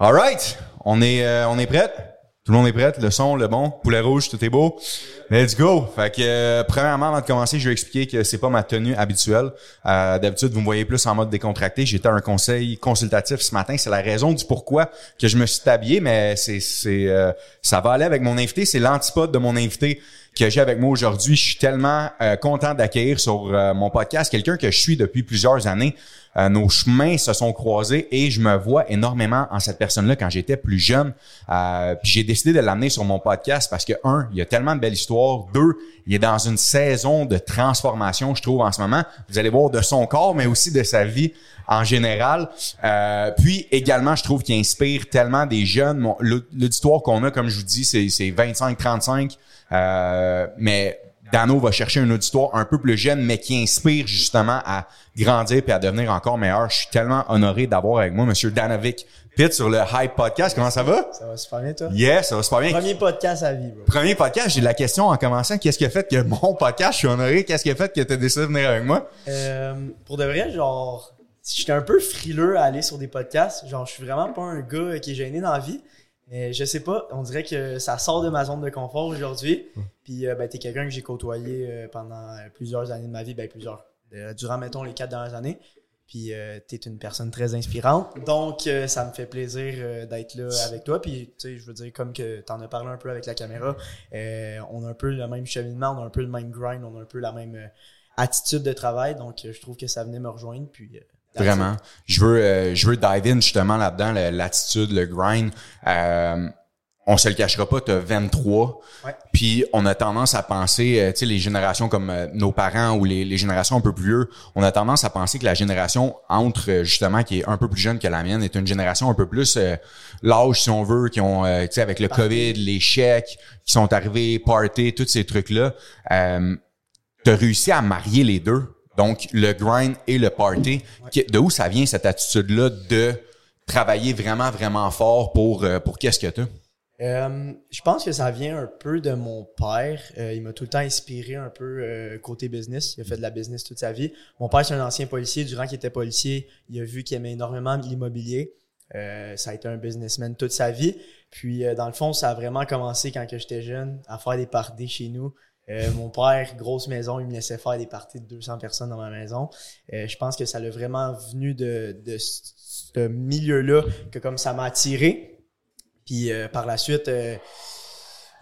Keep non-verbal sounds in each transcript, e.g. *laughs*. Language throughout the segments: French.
All right, on est euh, on est prêt? Tout le monde est prêt, le son, le bon, poulet rouge, tout est beau. Let's go. Fait que euh, premièrement avant de commencer, je vais expliquer que c'est pas ma tenue habituelle. Euh, d'habitude, vous me voyez plus en mode décontracté. J'étais à un conseil consultatif ce matin, c'est la raison du pourquoi que je me suis habillé mais c'est c'est ça va aller avec mon invité, c'est l'antipode de mon invité que j'ai avec moi aujourd'hui. Je suis tellement content d'accueillir sur mon podcast quelqu'un que je suis depuis plusieurs années. Euh, nos chemins se sont croisés et je me vois énormément en cette personne-là quand j'étais plus jeune. Euh, j'ai décidé de l'amener sur mon podcast parce que un, il y a tellement de belles histoires. Deux, il est dans une saison de transformation, je trouve en ce moment. Vous allez voir de son corps, mais aussi de sa vie en général. Euh, puis également, je trouve qu'il inspire tellement des jeunes. L'auditoire qu'on a, comme je vous dis, c'est 25-35. Euh, mais Dano va chercher un auditoire un peu plus jeune, mais qui inspire justement à grandir et à devenir encore meilleur. Je suis tellement honoré d'avoir avec moi Monsieur Danovic Pitt sur le Hype Podcast. Comment ça va? Ça va super bien, toi? Yes, ça va super bien. Premier podcast à vie, bro. Premier podcast, j'ai la question en commençant. Qu'est-ce qui a fait que mon podcast, je suis honoré, qu'est-ce qui a fait que tu as décidé de venir avec moi? Euh, pour de vrai, genre, j'étais un peu frileux à aller sur des podcasts. Genre, je suis vraiment pas un gars qui est gêné dans la vie. Mais je sais pas, on dirait que ça sort de ma zone de confort aujourd'hui. Puis euh, ben, t'es quelqu'un que j'ai côtoyé euh, pendant euh, plusieurs années de ma vie, ben plusieurs, durant mettons les quatre dernières années. Puis t'es une personne très inspirante. Donc ça me fait plaisir d'être là avec toi. Puis tu sais, je veux dire, comme que t'en as parlé un peu avec la caméra, on a un peu le même cheminement, on a un peu le même grind, on a un peu la même attitude de travail. Donc je trouve que ça venait me rejoindre. Puis Vraiment. Je veux, euh, je veux dive in justement là-dedans, l'attitude, le grind. Euh, on se le cachera pas, tu as 23. Puis on a tendance à penser, euh, tu sais, les générations comme euh, nos parents ou les, les, générations un peu plus vieux, on a tendance à penser que la génération entre justement qui est un peu plus jeune que la mienne est une génération un peu plus l'âge si on veut, qui ont, tu sais, avec le COVID, les chèques qui sont arrivés, party, tous ces trucs-là. Euh, tu as réussi à marier les deux. Donc, le grind et le party. De où ça vient cette attitude-là de travailler vraiment, vraiment fort pour, euh, pour qu'est-ce que tu euh, je pense que ça vient un peu de mon père. Euh, il m'a tout le temps inspiré un peu euh, côté business. Il a fait de la business toute sa vie. Mon père, c'est un ancien policier. Durant qu'il était policier, il a vu qu'il aimait énormément l'immobilier. ça a été un businessman toute sa vie. Puis, dans le fond, ça a vraiment commencé quand j'étais jeune, à faire des parties chez nous. Euh, mon père, grosse maison, il me laissait faire des parties de 200 personnes dans ma maison. Euh, je pense que ça l'a vraiment venu de, de ce milieu-là que comme ça m'a attiré. Puis euh, par la suite,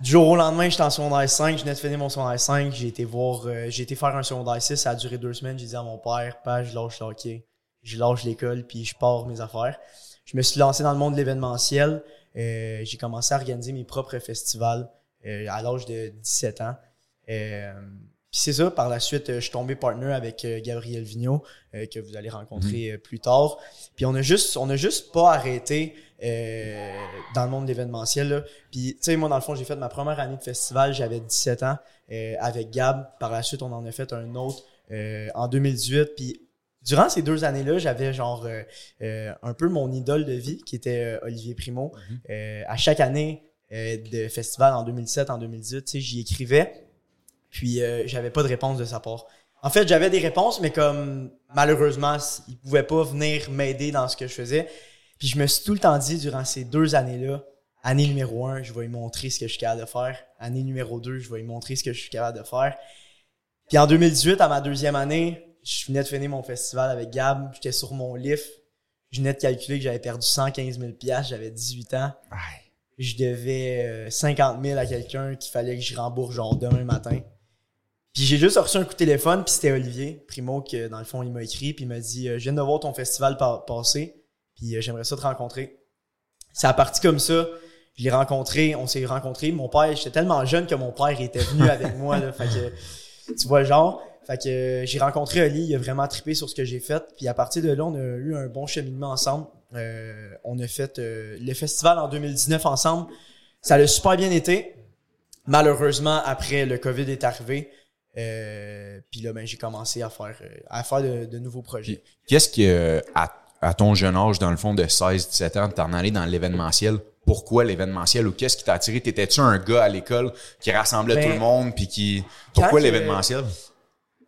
du jour au lendemain, j'étais en secondaire 5, je venais de finir mon secondaire 5, j'ai été voir, j'ai été faire un secondaire 6, ça a duré deux semaines, j'ai dit à mon père, pas, je lâche le hockey, je lâche l'école, puis je pars mes affaires. Je me suis lancé dans le monde de l'événementiel, j'ai commencé à organiser mes propres festivals à l'âge de 17 ans. Euh, puis c'est ça, par la suite, euh, je suis tombé partner avec euh, Gabriel Vigneault, que vous allez rencontrer mhm. plus tard. Puis on a juste, on a juste pas arrêté dans le monde de l'événementiel. Puis tu sais, moi dans le fond, j'ai fait ma première année de festival, j'avais 17 ans avec Gab. Par la suite, on en a fait un autre en 2018. Puis durant ces deux années-là, j'avais genre un peu mon idole de vie qui était Olivier Primo. Mhm. à chaque année de festival en 2007, en 2018, tu sais, j'y écrivais. Puis euh, j'avais pas de réponse de sa part. En fait, j'avais des réponses, mais comme malheureusement, il pouvait pas venir m'aider dans ce que je faisais. Puis je me suis tout le temps dit durant ces deux années-là, année numéro un, je vais lui montrer ce que je suis capable de faire. Année numéro deux, je vais lui montrer ce que je suis capable de faire. Puis en 2018, à ma deuxième année, je venais de finir mon festival avec Gab. J'étais sur mon lift. Je venais de calculer que j'avais perdu 115 000 J'avais 18 ans. Je devais 50 euh, 000 à quelqu'un qu'il fallait que je rembourse genre demain matin. Puis j'ai juste reçu un coup de téléphone, puis c'était Olivier Primo que dans le fond il m'a écrit, puis il m'a dit euh, je viens de voir ton festival passer, puis euh, j'aimerais ça te rencontrer. C'est à parti comme ça. Je l'ai rencontré, on s'est rencontrés. Mon père, j'étais tellement jeune que mon père était venu avec *laughs* moi là, fait que tu vois le genre. Fait que euh, j'ai rencontré Oli, il a vraiment trippé sur ce que j'ai fait. Puis à partir de là, on a eu un bon cheminement ensemble. on a fait le festival en 2019 ensemble. Ça a super bien été. Malheureusement, après le COVID est arrivé, euh, puis là, ben, j'ai commencé à faire, euh, à faire de, nouveaux projets. Qu'est-ce que, à, à, ton jeune âge, dans le fond de 16-17 ans, t'en allé dans l'événementiel? Pourquoi l'événementiel? Ou qu'est-ce qui t'a attiré? T'étais-tu un gars à l'école qui rassemblait tout le ben, monde puis qui, pourquoi l'événementiel?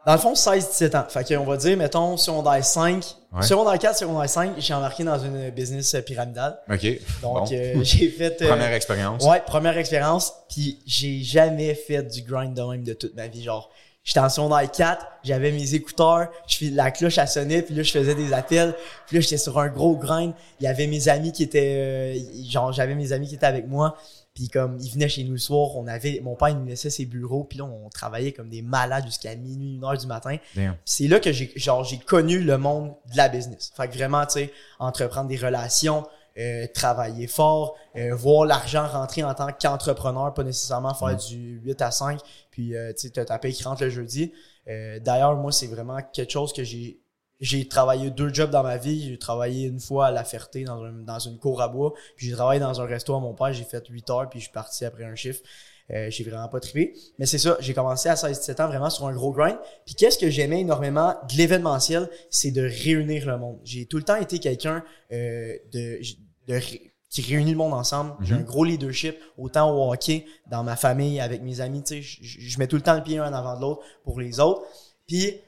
Dans le fond, 16-17 ans. Fait qu'on va dire, mettons, secondaire 5, Ouais. secondaire 4, secondaire 5, j'ai embarqué dans une business euh, pyramidale. OK. Donc, Bon. euh, *laughs* j'ai fait... euh, Première expérience. Ouais, première expérience. Puis j'ai jamais fait du grind de même de toute ma vie. Genre, j'étais en secondaire 4, j'avais mes écouteurs, je fais la cloche à sonner, puis là je faisais des appels. Puis là j'étais sur un gros grind. Il y avait mes amis qui étaient, euh, genre j'avais mes amis qui étaient avec moi. Puis comme ils venaient chez nous le soir, on avait, mon père il nous laissait ses bureaux, puis là on travaillait comme des malades jusqu'à minuit, une heure du matin. C'est là que j'ai genre j'ai connu le monde de la business. Fait que vraiment, tu sais, entreprendre des relations, euh, travailler fort, euh, voir l'argent rentrer en tant qu'entrepreneur, pas nécessairement faire du 8 à 5, puis euh, tu sais, t'as ta paye qui rentre le jeudi. Euh, D'ailleurs, moi, c'est vraiment quelque chose que j'ai j'ai travaillé deux jobs dans ma vie. J'ai travaillé une fois à La Ferté dans, un, dans une cour à bois. Puis j'ai travaillé dans un resto à mon père. J'ai fait 8 heures puis je suis parti après un chiffre. Euh, j'ai vraiment pas trippé. Mais c'est ça, j'ai commencé à 16-17 ans vraiment sur un gros grind. Puis qu'est-ce que j'aimais énormément de l'événementiel, c'est de réunir le monde. J'ai tout le temps été quelqu'un euh, de, de qui réunit le monde ensemble. J'ai un gros leadership, autant au hockey, dans ma famille, avec mes amis. Tu sais, je mets tout le temps le pied un en avant de l'autre pour les autres. Puis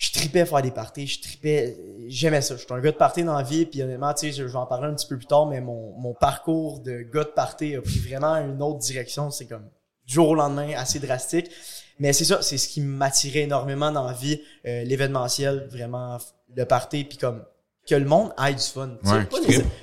je tripais faire des parties, je tripais, j'aimais ça. Je suis un gars de party dans la vie, puis honnêtement, tu sais, je je vais en parler un petit peu plus tard, mais mon, mon parcours de gars de party a pris vraiment une autre direction. C'est comme du jour au lendemain, assez drastique. Mais c'est ça, c'est ce qui m'attirait énormément dans la vie, euh, l'événementiel, vraiment le party, puis comme que le monde ait du fun. Ouais,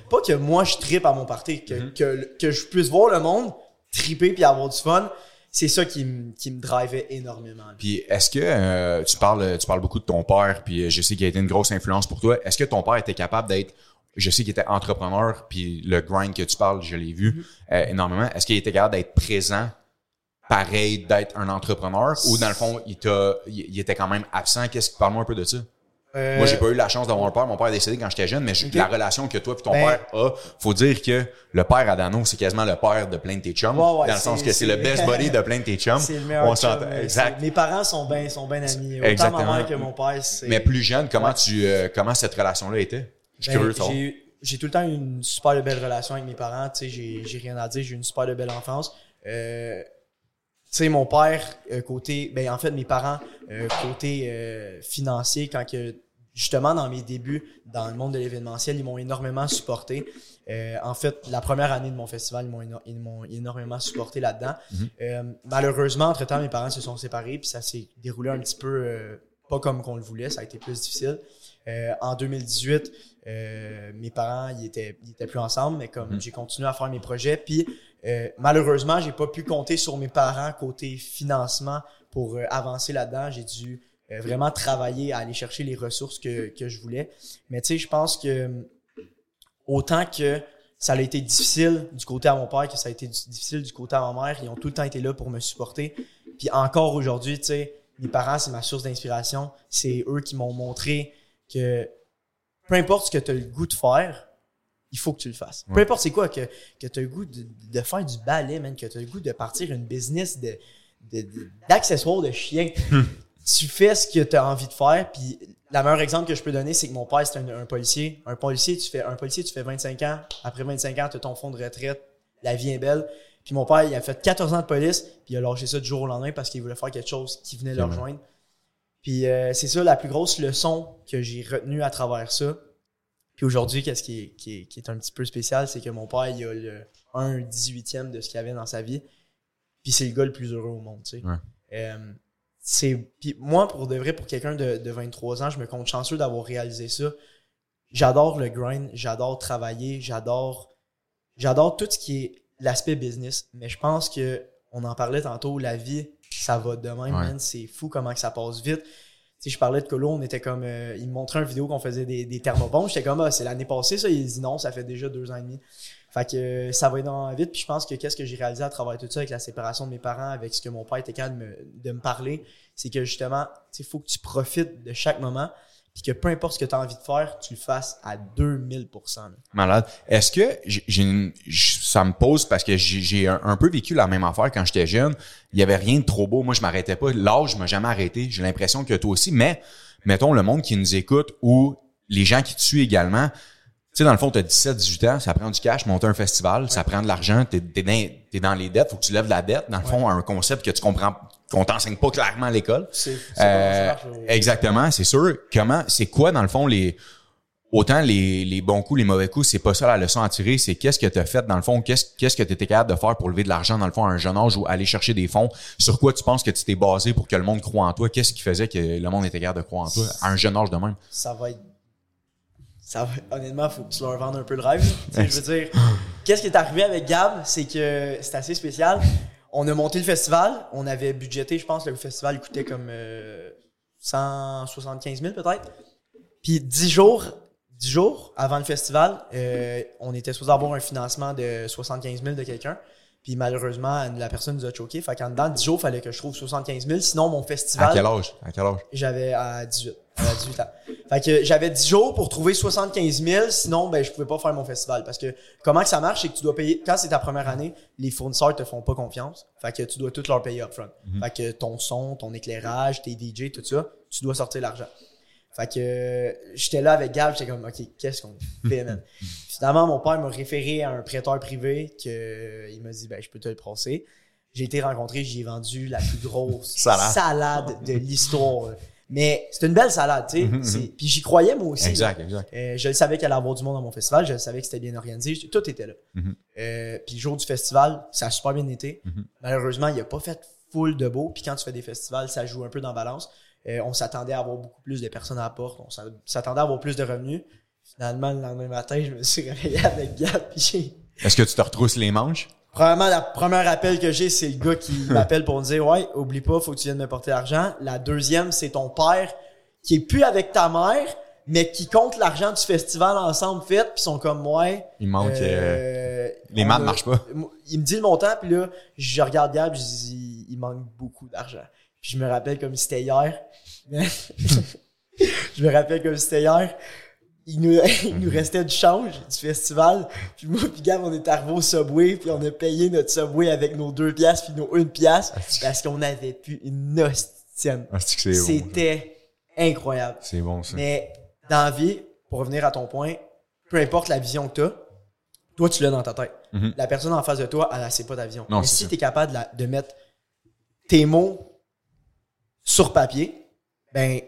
pas, que moi je tripe à mon party, que, Mhm. que, que je puisse voir le monde triper puis avoir du fun. C'est ça qui me qui me drivait énormément. Puis est-ce que euh, tu parles tu parles beaucoup de ton père puis euh, je sais qu'il a été une grosse influence pour toi. Est-ce que ton père était capable d'être je sais qu'il était entrepreneur puis le grind que tu parles, je l'ai vu euh, énormément. Est-ce qu'il était capable d'être présent pareil d'être un entrepreneur ou dans le fond il t'a il, il était quand même absent? Qu'est-ce que parle-moi un peu de ça Euh, Moi, j'ai pas eu la chance d'avoir un père. Mon père est décédé quand j'étais jeune, mais je- Ok. la relation que toi et ton Ben- père a, faut dire que le père Adano, c'est quasiment le père de plein de tes chums. Ouais, ouais, dans le sens que c'est le best buddy de plein de tes chums. C'est le meilleur On chum, Exact. Mes parents sont bien sont bien amis. Autant Exactement. ma mère que mon père. c'est- Mais plus jeune, comment Ouais. tu, euh, comment cette relation-là était? Je suis Ben, curieux j'ai tout le temps eu une super belle relation avec mes parents. Tu sais, j'ai rien à dire. J'ai eu une super belle enfance. Euh, sais, mon père, euh, côté, ben, en fait, mes parents, euh, côté euh, financier, quand que, justement, dans mes débuts, dans le monde de l'événementiel, ils m'ont énormément supporté. Euh, en fait, la première année de mon festival, ils m'ont éno- ils m'ont énormément supporté là-dedans. Mhm. Euh, malheureusement, entre-temps, mes parents se sont séparés, puis ça s'est déroulé un petit peu euh, pas comme qu'on le voulait, ça a été plus difficile. Euh, en 2018, euh, mes parents, ils étaient, ils étaient plus ensemble, mais comme Mhm. j'ai continué à faire mes projets, puis euh, malheureusement, j'ai pas pu compter sur mes parents côté financement pour euh, avancer là-dedans. J'ai dû euh, vraiment travailler à aller chercher les ressources que, que je voulais. Mais tu sais, je pense que autant que ça a été difficile du côté à mon père, que ça a été difficile du côté à ma mère, ils ont tout le temps été là pour me supporter. Puis encore aujourd'hui, tu sais, mes parents, c'est ma source d'inspiration. C'est eux qui m'ont montré que peu importe ce que tu as le goût de faire, il faut que tu le fasses. Peu importe c'est quoi, que, que tu as le goût de, de faire du ballet, man, que tu as le goût de partir une business de, de- de- d'accessoires de, chiens. tu fais ce que tu as envie de faire. Puis la meilleure exemple que je peux donner, c'est que mon père, c'est un, un policier. Un policier, tu fais un policier, tu fais 25 ans. Après 25 ans, tu as ton fonds de retraite. La vie est belle. Puis mon père, il a fait 14 ans de police, puis il a lâché ça du jour au lendemain parce qu'il voulait faire quelque chose qui venait le rejoindre. Puis euh, c'est ça la plus grosse leçon que j'ai retenue à travers ça. Puis aujourd'hui, qu'est-ce qui est, qui, est, qui est un petit peu spécial, c'est que mon père, il a le 1 18e de ce qu'il avait dans sa vie. Puis c'est le gars le plus heureux au monde, tu sais. Ouais. Euh, c'est puis moi pour de vrai pour quelqu'un de, de 23 ans je me compte chanceux d'avoir réalisé ça j'adore le grind j'adore travailler j'adore j'adore tout ce qui est l'aspect business mais je pense que on en parlait tantôt la vie ça va de même Ouais. c'est fou comment que ça passe vite je parlais de Colo, on était comme, euh, il me montrait une vidéo qu'on faisait des, des. J'étais comme, ah, c'est l'année passée, ça. Il dit non, ça fait déjà deux ans et demi. Fait que euh, ça va énormément vite. Puis je pense que qu'est-ce que j'ai réalisé à travers tout ça avec la séparation de mes parents, avec ce que mon père était capable de me, de me parler, c'est que justement, il faut que tu profites de chaque moment. Puis que peu importe ce que tu as envie de faire, tu le fasses à 2000 là. Malade. Est-ce que j'ai une, ça me pose parce que j'ai un, un peu vécu la même affaire quand j'étais jeune. Il y avait rien de trop beau. Moi, je m'arrêtais pas. L'âge m'a jamais arrêté. J'ai l'impression que toi aussi. Mais mettons le monde qui nous écoute ou les gens qui te suivent également. Sais, dans le fond, t'as 17, 18 ans, ça prend du cash, monter un festival, ça prend de l'argent, t'es, t'es dans, dans les dettes, faut que tu lèves la dette. Dans le fond, un concept que tu comprends, qu'on t'enseigne pas clairement à l'école. Euh, marche, euh, exactement, c'est sûr. Comment, c'est quoi dans le fond les autant les, les bons coups, les mauvais coups, c'est pas ça la leçon à tirer, c'est qu'est-ce que tu as fait dans le fond, qu'est-ce qu'est-ce que tu étais capable de faire pour lever de l'argent dans le fond à un jeune âge ou aller chercher des fonds, sur quoi tu penses que tu t'es basé pour que le monde croit en toi, qu'est-ce qui faisait que le monde était capable de croire en toi à un jeune âge de même? ça va être. Ça va... Honnêtement, faut que tu leur vendes un peu le rêve. Je veux dire, qu'est-ce qui est arrivé avec Gab, c'est que c'est assez spécial. On a monté le festival, on avait budgété, je pense, le festival coûtait comme euh, 175 000 peut-être. Puis 10 jours, 10 jours avant le festival, euh, on était supposé avoir un financement de 75 000 de quelqu'un. Puis malheureusement, la personne nous a choqué. Fait qu'en dedans, 10 jours, il fallait que je trouve 75 000. Sinon, mon festival. À quel âge? À quel âge? J'avais à 18. À 18 ans. Fait que j'avais 10 jours pour trouver 75 000, sinon ben je pouvais pas faire mon festival parce que comment que ça marche c'est que tu dois payer quand c'est ta première année, les fournisseurs te font pas confiance. Fait que tu dois tout leur payer upfront. Fait que ton son, ton éclairage, tes DJ, tout ça, tu dois sortir l'argent. Fait que euh, j'étais là avec Gab, j'étais comme OK, qu'est-ce qu'on fait man? *laughs* Finalement mon père m'a référé à un prêteur privé que euh, il m'a dit ben je peux te le passer. J'ai été rencontré, j'ai vendu la plus grosse *laughs* Salade. salade de l'histoire. Mais c'est une belle salade, tu sais. C'est- Puis j'y croyais moi aussi. Exact, exact. Euh, je le savais qu'il allait avoir du monde dans mon festival, je le savais que c'était bien organisé, tout était là. Mhm. Euh, puis le jour du festival, ça a super bien été. Mhm. Malheureusement, il a pas fait full de beau. Puis quand tu fais des festivals, ça joue un peu dans la balance. Euh, on s'attendait à avoir beaucoup plus de personnes à la porte, on s'a- s'attendait à avoir plus de revenus. Finalement, le lendemain matin, je me suis réveillé avec j'ai... Est-ce que tu te retrousses les manches? Premièrement, la première appel que j'ai, c'est le gars qui *laughs* m'appelle pour me dire Ouais, oublie pas, faut que tu viennes me porter l'argent. La deuxième, c'est ton père qui est plus avec ta mère, mais qui compte l'argent du festival ensemble fait, puis ils sont comme ouais. Il manque euh, les on maths marchent pas. Il me dit le montant, puis là, je regarde Gab, je dis il manque beaucoup d'argent. Puis je me rappelle comme si c'était hier. *laughs* je me rappelle comme si c'était hier. Il nous, *laughs* il nous restait du change du festival. Puis moi, puis Gab, on est arrivé au Subway, puis on a payé notre Subway avec nos deux piastres, puis nos une piastre, parce qu'on avait plus une hostienne. Ah. C'était incroyable. C'est bon ça. Mais dans la vie, pour revenir à ton point, peu importe la vision que tu as, toi, tu l'as dans ta tête. Mhm. La personne en face de toi, elle, elle sait pas ta vision. Non, Mais si tu es capable de, la- de mettre tes mots sur papier, ben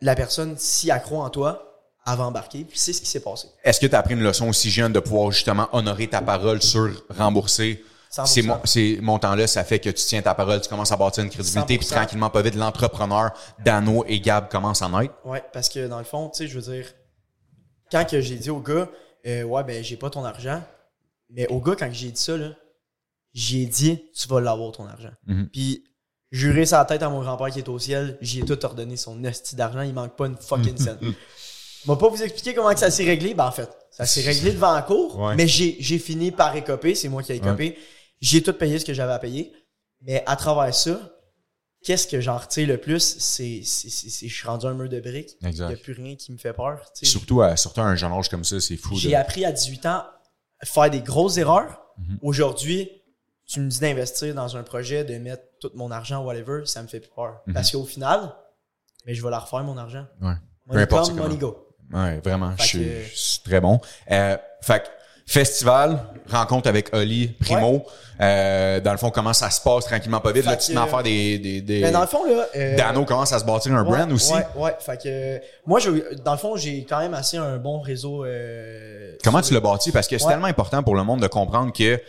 la personne, elle croit en toi, va embarquer. Puis c'est ce qui s'est passé. Est-ce que tu as appris une leçon aussi jeune de pouvoir justement honorer ta parole sur rembourser? 100%. ces, mon- ces montants-là? Ça fait que tu tiens ta parole, tu commences à bâtir une crédibilité, 100%. puis tranquillement, pas vite, l'entrepreneur Dano et Gab commencent à naître. Ouais, parce que dans le fond, tu sais, je veux dire, quand que j'ai dit au gars, euh, ouais, ben j'ai pas ton argent, mais au gars, quand que j'ai dit ça, là, j'ai dit, tu vas l'avoir ton argent. Mhm. Puis, juré sa tête à mon grand-père qui est au ciel, j'y ai tout ordonné son hostie d'argent, il manque pas une fucking *laughs* scène. Je vais pas vous expliquer comment que ça s'est réglé, ben en fait, ça s'est réglé devant la cour, Ouais. mais j'ai j'ai fini par écoper, c'est moi qui ai écopé. J'ai tout payé ce que j'avais à payer, mais à travers ça, qu'est-ce que j'en retire le plus, c'est c'est- c'est- c'est- je suis rendu un mur de briques. Il n'y a plus rien qui me fait peur. Surtout à, surtout à un jeune âge comme ça, c'est fou. J'ai de- appris à 18 ans à faire des grosses erreurs. Mhm. Aujourd'hui, tu me dis d'investir dans un projet, de mettre tout mon argent, whatever, ça me fait plus peur. Mhm. Parce qu'au final, mais je vais la refaire, mon argent. Ouais. Peu Money importe come, money go. Ouais, vraiment. Je suis que- je suis très bon. Euh, fait festival, rencontre avec Oli, Primo. Euh, dans le fond, comment ça se passe tranquillement pas vite? Fait Là, tu te mets à faire des, des, des- Mais dans le fond, là. euh, Dano commence à se bâtir un ouais, brand aussi? Ouais, ouais. Fait que, moi, je, dans le fond, j'ai quand même assez un bon réseau. euh, Comment tu l'as bâti? Parce que c'est Ouais. tellement important pour le monde de comprendre que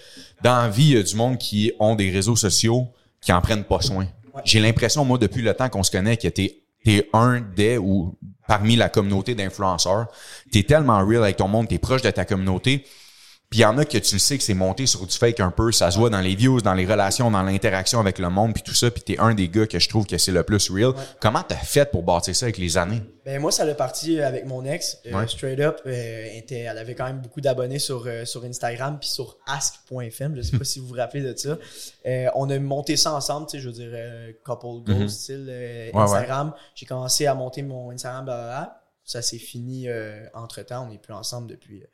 dans la vie, il y a du monde qui ont des réseaux sociaux qui en prennent pas soin. Ouais. J'ai l'impression, moi, depuis le temps qu'on se connaît, que t'es es un des ou parmi la communauté d'influenceurs. T'es tellement real avec ton monde, t'es proche de ta communauté. Puis il y en a que tu le sais que c'est monté sur du fake un peu, ça se voit dans les views, dans les relations, dans l'interaction avec le monde, puis tout ça. Puis t'es un des gars que je trouve que c'est le plus real. Comment t'as fait pour bâtir ça avec les années? Ben moi, ça l'a parti avec mon ex, euh, Ouais. straight up. euh, elle était, elle avait quand même beaucoup d'abonnés sur, euh, sur Instagram puis sur ask.fm. Je sais pas *laughs* si vous vous rappelez de ça. Euh, on a monté ça ensemble, tu sais, je veux dire, euh, couple goals, Mhm. style euh, Ouais, Instagram. J'ai commencé à monter mon Instagram, blablabla. Ça s'est fini entre temps. On n'est plus ensemble depuis euh,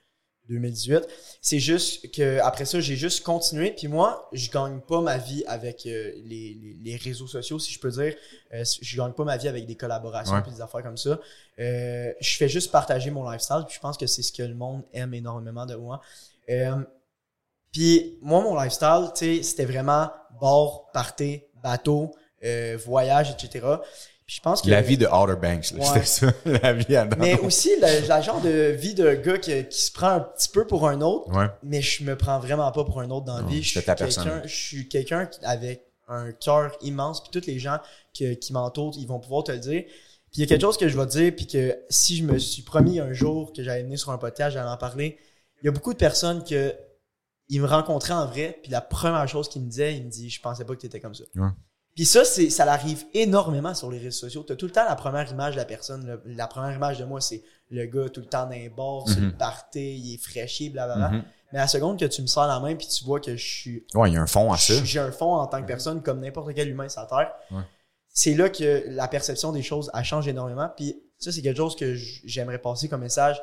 2018. C'est juste que après ça, j'ai juste continué. Puis moi, je gagne pas ma vie avec euh, les, les, les réseaux sociaux, si je peux dire. Euh, je gagne pas ma vie avec des collaborations Ouais. puis des affaires comme ça. Euh, je fais juste partager mon lifestyle. Puis je pense que c'est ce que le monde aime énormément de moi. Euh, puis moi, mon lifestyle, tu sais, c'était vraiment bord, party, bateau, euh, voyage, etc. Je pense que La vie de Outer Banks, là, Ouais. c'était ça, *laughs* la vie à mais aussi la, la genre de vie de gars qui, qui se prend un petit peu pour un autre, Ouais. mais je me prends vraiment pas pour un autre dans la vie. Je suis ta quelqu'un, je suis quelqu'un avec un cœur immense, puis tous les gens que- qui m'entourent, ils vont pouvoir te le dire. Puis il y a quelque chose que je vais te dire, puis que si je me suis promis un jour que j'allais venir sur un podcast, j'allais en parler. Il y a beaucoup de personnes que ils me rencontraient en vrai, puis la première chose qu'ils me disaient, ils me disent, je pensais pas que tu étais comme ça. Ouais. Puis ça, c'est, ça l'arrive énormément sur les réseaux sociaux. T'as tout le temps la première image de la personne. le- la première image de moi, c'est le gars tout le temps dans les sur Mhm. le party, il est fraîché, blablabla. Mhm. Mais à la seconde que tu me sors la main puis tu vois que je suis Ouais, il y a un fond à ça. j'ai un fond en tant que personne comme n'importe quel humain sur la terre. Ouais. C'est là que la perception des choses elle change énormément. Puis ça, c'est quelque chose que j'aimerais passer comme message.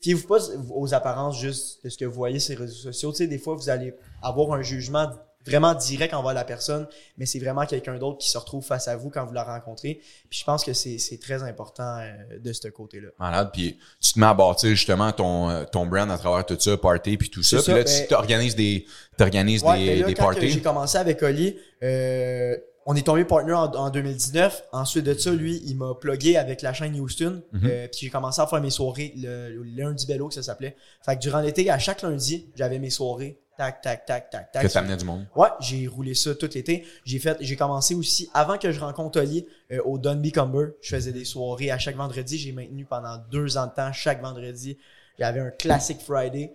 Fiez-vous pas aux apparences juste de ce que vous voyez sur les réseaux sociaux. Tu sais, des fois, vous allez avoir un jugement vraiment direct envers la personne, mais c'est vraiment quelqu'un d'autre qui se retrouve face à vous quand vous la rencontrez. Puis je pense que c'est c'est très important euh, de ce côté-là. Malade, puis tu te mets à bâtir justement ton, euh, ton brand à travers tout ça, party puis tout ça. Puis là, tu ben- t'organises des, Ouais, des, là, des quand parties. j'ai commencé avec Oli, euh, on est tombé partner en, en 2019. Ensuite de ça, lui, il m'a plugué avec la chaîne Houston. Mhm. Euh, puis j'ai commencé à faire mes soirées le, le lundi bello que ça s'appelait. Fait que durant l'été, à chaque lundi, j'avais mes soirées. Tac, tac, tac, tac, tac. Que t'amenais du monde. Ouais, j'ai roulé ça tout l'été. J'ai fait, j'ai commencé aussi avant que je rencontre Oli euh, au Dunby Cumber. Je faisais des soirées à chaque vendredi. J'ai maintenu pendant deux ans de temps chaque vendredi. J'avais un classic Friday.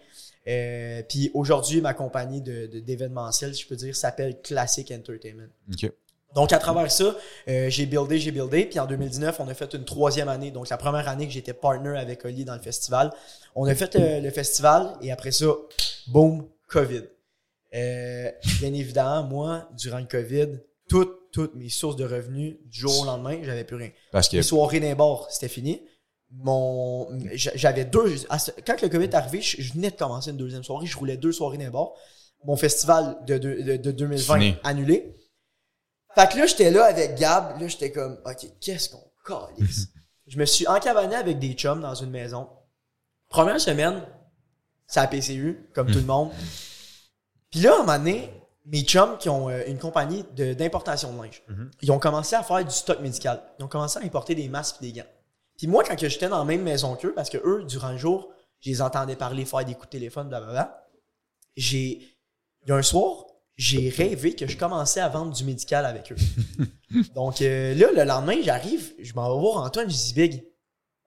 Euh, puis aujourd'hui, ma compagnie de, de- d'événementiel, si je peux dire, s'appelle Classic Entertainment. OK. Donc à travers ça, euh, j'ai buildé, j'ai buildé. Puis en 2019, on a fait une troisième année. Donc la première année que j'étais partner avec Oli dans le festival. On a fait euh, le festival et après ça, boum, COVID. Euh, bien évidemment, moi, durant le COVID, toutes, toutes mes sources de revenus, du jour au lendemain, j'avais plus rien. Parce que, Les soirées d'un bar, c'était fini. Mon, j'a- j'avais deux, quand le COVID est arrivé, je, venais de commencer une deuxième soirée, je roulais deux soirées d'un bar. Mon festival de, de, de, de 2020 Fini. annulé. Fait que là, j'étais là avec Gab, là, j'étais comme, OK, qu'est-ce qu'on calisse? *laughs* je me suis encavané avec des chums dans une maison. Première semaine, c'est à PCU, comme tout le monde. Puis là, à un moment donné, mes chums qui ont euh, une compagnie de- d'importation de, linge, Mhm. ils ont commencé à faire du stock médical. Ils ont commencé à importer des masques et des gants. Puis moi, quand que j'étais dans la même maison qu'eux, parce que eux, durant le jour, je les entendais parler, faire des coups de téléphone, blablabla, j'ai... Il y a un soir, j'ai rêvé que je commençais à vendre du médical avec eux. *laughs* Donc euh, là, le lendemain, j'arrive, je m'en vais voir Antoine, je dis Big,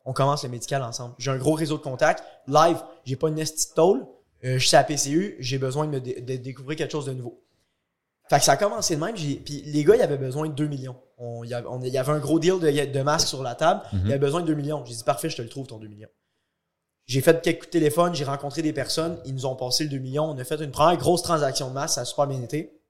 on commence le médical ensemble. J'ai un gros réseau de contacts. Live, j'ai pas une nestie de tôle. Euh, je suis à PCU, j'ai besoin de, me dé- de découvrir quelque chose de nouveau. Fait que ça a commencé de même. Puis les gars, ils avaient besoin de 2 millions. On- Il y avait, on- il y avait un gros deal de, de masques sur la table. Mhm. Il avait besoin de 2 millions. J'ai dit, parfait, je te le trouve, ton 2 millions. J'ai fait quelques coups de téléphone, j'ai rencontré des personnes. Ils nous ont passé le 2 millions. On a fait une première grosse transaction de masse. Ça a super bien été.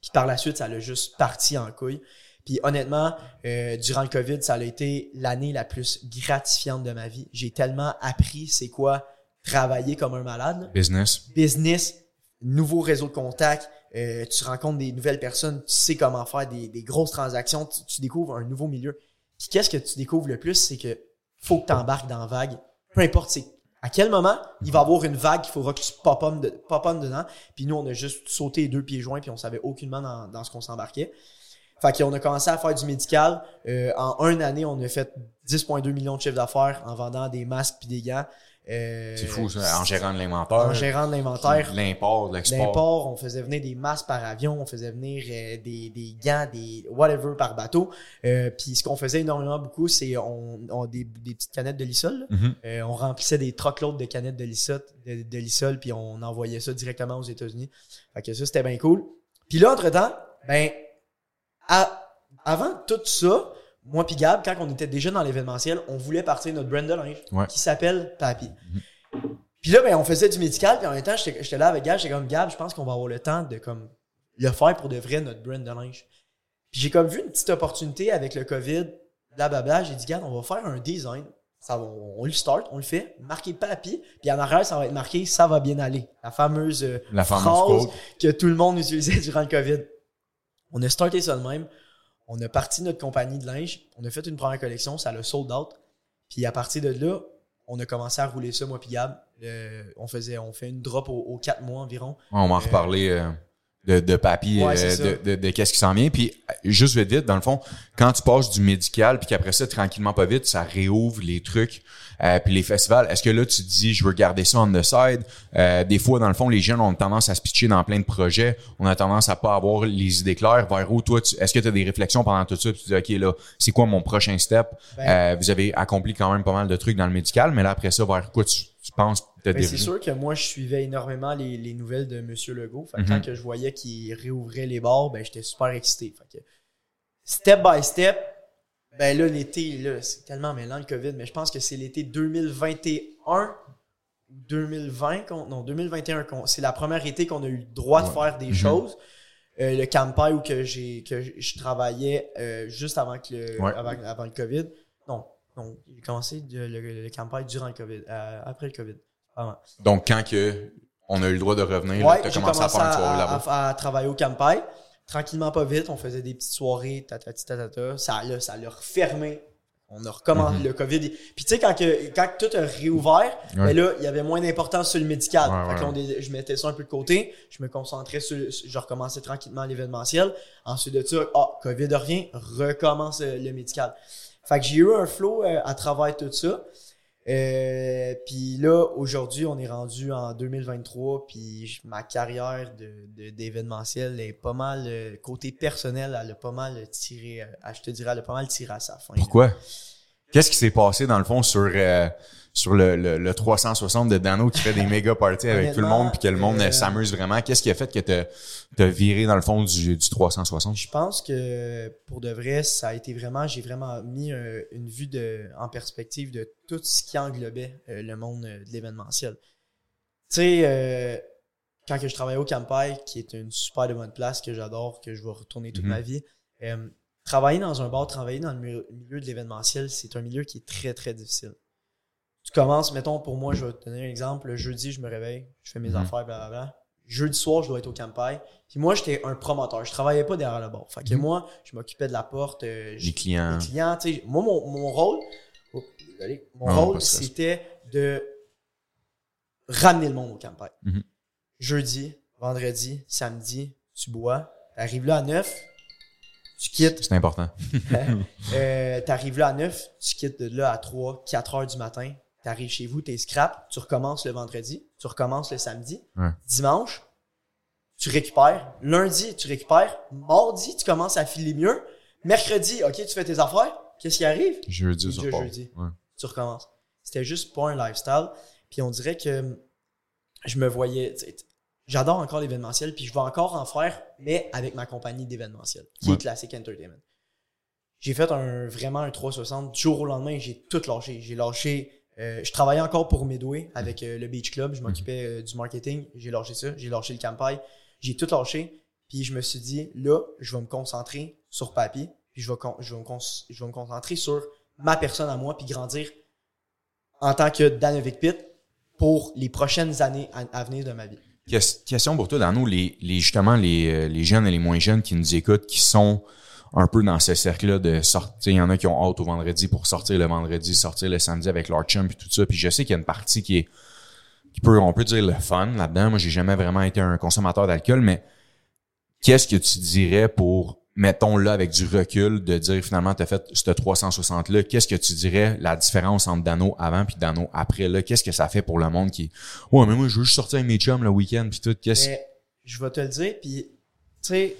Puis par la suite, ça l'a juste parti en couille. Puis honnêtement, euh, durant le COVID, ça a été l'année la plus gratifiante de ma vie. J'ai tellement appris c'est quoi travailler comme un malade. là business. business, nouveau réseau de contacts, euh, tu rencontres des nouvelles personnes, tu sais comment faire des, des grosses transactions, tu, tu découvres un nouveau milieu. Puis qu'est-ce que tu découvres le plus, c'est que faut que tu embarques dans la vague. Peu importe c'est à quel moment il va y avoir une vague qu'il faudra que tu pop on, de, pop dedans. Puis nous, on a juste sauté les deux pieds joints, puis on savait aucunement dans, dans ce qu'on s'embarquait. Fait qu'on a commencé à faire du médical. Euh, en une année, on a fait 10,2 millions de chiffre d'affaires en vendant des masques puis des gants. Euh, C'est fou, ça. En gérant de l'inventaire. En gérant de l'inventaire. L'import, l'export. L'import, on faisait venir des masques par avion, on faisait venir euh, des, des gants, des whatever par bateau. Euh, Puis ce qu'on faisait énormément beaucoup, c'est on, on des, des petites canettes de lissol. Mhm. Euh, on remplissait des truckloads de canettes de lissol, de, de lissol, puis on envoyait ça directement aux États-Unis. Fait que ça, c'était bien cool. Puis là, entre-temps, ben, à- avant tout ça, moi puis Gab, quand on était déjà dans l'événementiel, on voulait partir notre brand de linge Ouais. qui s'appelle Papi. Puis là, ben, on faisait du médical, puis en même temps, j'étais là avec Gab, j'étais comme Gab, je pense qu'on va avoir le temps de comme le faire pour de vrai notre brand de linge. Puis j'ai comme vu une petite opportunité avec le COVID, blablabla, j'ai dit Gab, on va faire un design ça va, on, on le start, on le fait, marqué papy, puis en arrière, ça va être marqué ça va bien aller. La fameuse, euh, La fameuse phrase que tout le monde utilisait *laughs* durant le COVID. On a starté ça de même. On a parti notre compagnie de linge. On a fait une première collection, ça l'a sold out. Puis à partir de là, on a commencé à rouler ça, moi puis Gab. Euh, on faisait, on fait une drop aux, aux quatre mois environ. On va en reparler euh, de, de papy, Ouais, euh, de, de, de qu'est-ce qui s'en vient. Puis juste vite, vite, dans le fond, quand tu passes du médical, puis qu'après ça, tranquillement, pas vite, ça réouvre les trucs, euh, puis les festivals. Est-ce que là, tu te dis, je veux garder ça on the side? Euh, des fois, dans le fond, les jeunes ont tendance à se pitcher dans plein de projets. On a tendance à pas avoir les idées claires. Vers où, toi, est-ce que tu as des réflexions pendant tout ça? Puis tu dis, OK, là, c'est quoi mon prochain step? Ben- Euh, vous avez accompli quand même pas mal de trucs dans le médical, mais là, après ça, vers quoi tu, tu penses te c'est diriger? sûr que moi, je suivais énormément les, les nouvelles de Monsieur Legault. Fait que Mhm. quand que je voyais qu'il réouvrait les bars, ben, j'étais super excité. Fait que, step by step, ben là, l'été, c'est tellement mêlant le COVID, mais je pense que c'est l'été 2021 ou 2020, qu'on- non, 2021, qu'on- c'est la première été qu'on a eu le droit de faire des Mhm. choses. Euh, le campagne où que j'ai que je- je travaillais euh, juste avant que le Ouais. avant, avant le COVID. Non, non, j'ai commencé de- le, le campagne durant le COVID, euh, après le COVID. Donc, quand que on a eu le droit de revenir, Ouais, tu as commencé, à faire une soirée là-bas. à- à travailler au campagne. Tranquillement, pas vite, on faisait des petites soirées, tatati tatata. Ça l'a, ça l'a refermé. On a recommencé Mhm. le COVID. Puis tu sais, quand, que, quand tout a réouvert, Ouais. ben là, il y avait moins d'importance sur le médical. Ouais, Fait que là, on je mettais ça un peu de côté. Je me concentrais sur, sur- je recommençais tranquillement l'événementiel. Ensuite de ça, ah, COVID revient, recommence euh, le médical. Fait que j'ai eu un flow euh, à travers tout ça. Euh, puis là, aujourd'hui, on est rendu en 2023, puis ma carrière de, de- d'événementiel est pas mal, euh, côté personnel, elle a pas mal tiré, euh, je te dirais, elle a pas mal tiré à sa fin. Pourquoi? Qu'est-ce qui s'est passé, dans le fond, sur, euh, sur le, le, le 360 de Dano qui fait des méga parties avec tout le monde puis que le monde euh, euh, s'amuse vraiment? Qu'est-ce qui a fait que t'as viré, dans le fond, du, du 360? Je pense que pour de vrai, ça a été vraiment, j'ai vraiment mis euh, une vue de, en perspective de tout ce qui englobait euh, le monde euh, de l'événementiel. Tu sais, euh, quand que je travaillais au Campai, qui est une super de bonne place que j'adore, que je vais retourner toute Mhm. ma vie, euh, travailler dans un bar, travailler dans le milieu, de l'événementiel, c'est un milieu qui est très, très difficile. Tu commences, mettons, pour moi, je vais te donner un exemple. Le jeudi, je me réveille, je fais mes Mhm. affaires, blablabla. Jeudi soir, je dois être au Campai. Puis moi, j'étais un promoteur. Je travaillais pas derrière le bar. Fait que Mhm. moi, je m'occupais de la porte. euh, Les je- clients. les clients, tu sais. Moi, mon, mon rôle, oh, désolé, mon Non, rôle, c'était de ramener le monde au campagne. Mhm. Jeudi, vendredi, samedi, tu bois. T'arrives là à 9, tu quittes. C'est important. *laughs* Euh, t'arrives là à 9, tu quittes de là à 3, 4 heures du matin. T'arrives chez vous, t'es scrap, tu recommences le vendredi, tu recommences le samedi. Ouais. Dimanche, tu récupères. Lundi, tu récupères. Mardi, tu commences à filer mieux. Mercredi, OK, tu fais tes affaires. Qu'est-ce qui arrive? Jeudi, jeudi. Ouais. Tu recommences. C'était juste pas un lifestyle. Puis on dirait que je me voyais. J'adore encore l'événementiel, puis je vais encore en faire, mais avec ma compagnie d'événementiel, qui Ouais. est Classic Entertainment. J'ai fait un vraiment un 360 du jour au lendemain, j'ai tout lâché. J'ai lâché. euh, je travaillais encore pour Midway avec euh, le Beach Club. Je m'occupais euh, du marketing. J'ai lâché ça. J'ai lâché le campagne. J'ai tout lâché. Puis je me suis dit, là, je vais me concentrer sur papier. Puis je vais, je vais, me, con- je vais me concentrer sur ma personne à moi. Puis grandir en tant que Danovic Pitt pour les prochaines années à, à venir de ma vie. Ques- Question pour toi, dans nous, les, les, justement, les, euh, les jeunes et les moins jeunes qui nous écoutent, qui sont un peu dans ce cercle-là de sortir. Il y en a qui ont hâte au vendredi pour sortir le vendredi, sortir le samedi avec leur chum et tout ça. Puis je sais qu'il y a une partie qui est, qui peut, on peut dire le fun là-dedans. Moi, j'ai jamais vraiment été un consommateur d'alcool, mais qu'est-ce que tu dirais pour, mettons là, avec du recul, de dire finalement, tu as fait ce 360-là, qu'est-ce que tu dirais la différence entre Dano avant puis Dano après là? Qu'est-ce que ça fait pour le monde qui, ouais, mais moi, je veux juste sortir avec mes chums le week-end puis tout. Qu'est-ce Mais je vais te le dire, puis tu sais,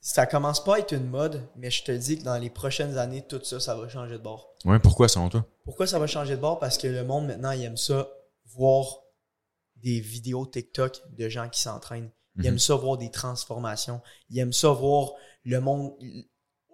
ça commence pas à être une mode, mais je te dis que dans les prochaines années, tout ça, ça va changer de bord. Ouais, pourquoi selon toi? Pourquoi ça va changer de bord? Parce que le monde maintenant, il aime ça voir des vidéos TikTok de gens qui s'entraînent. Il Mhm. aime ça voir des transformations. Il aime ça voir le monde.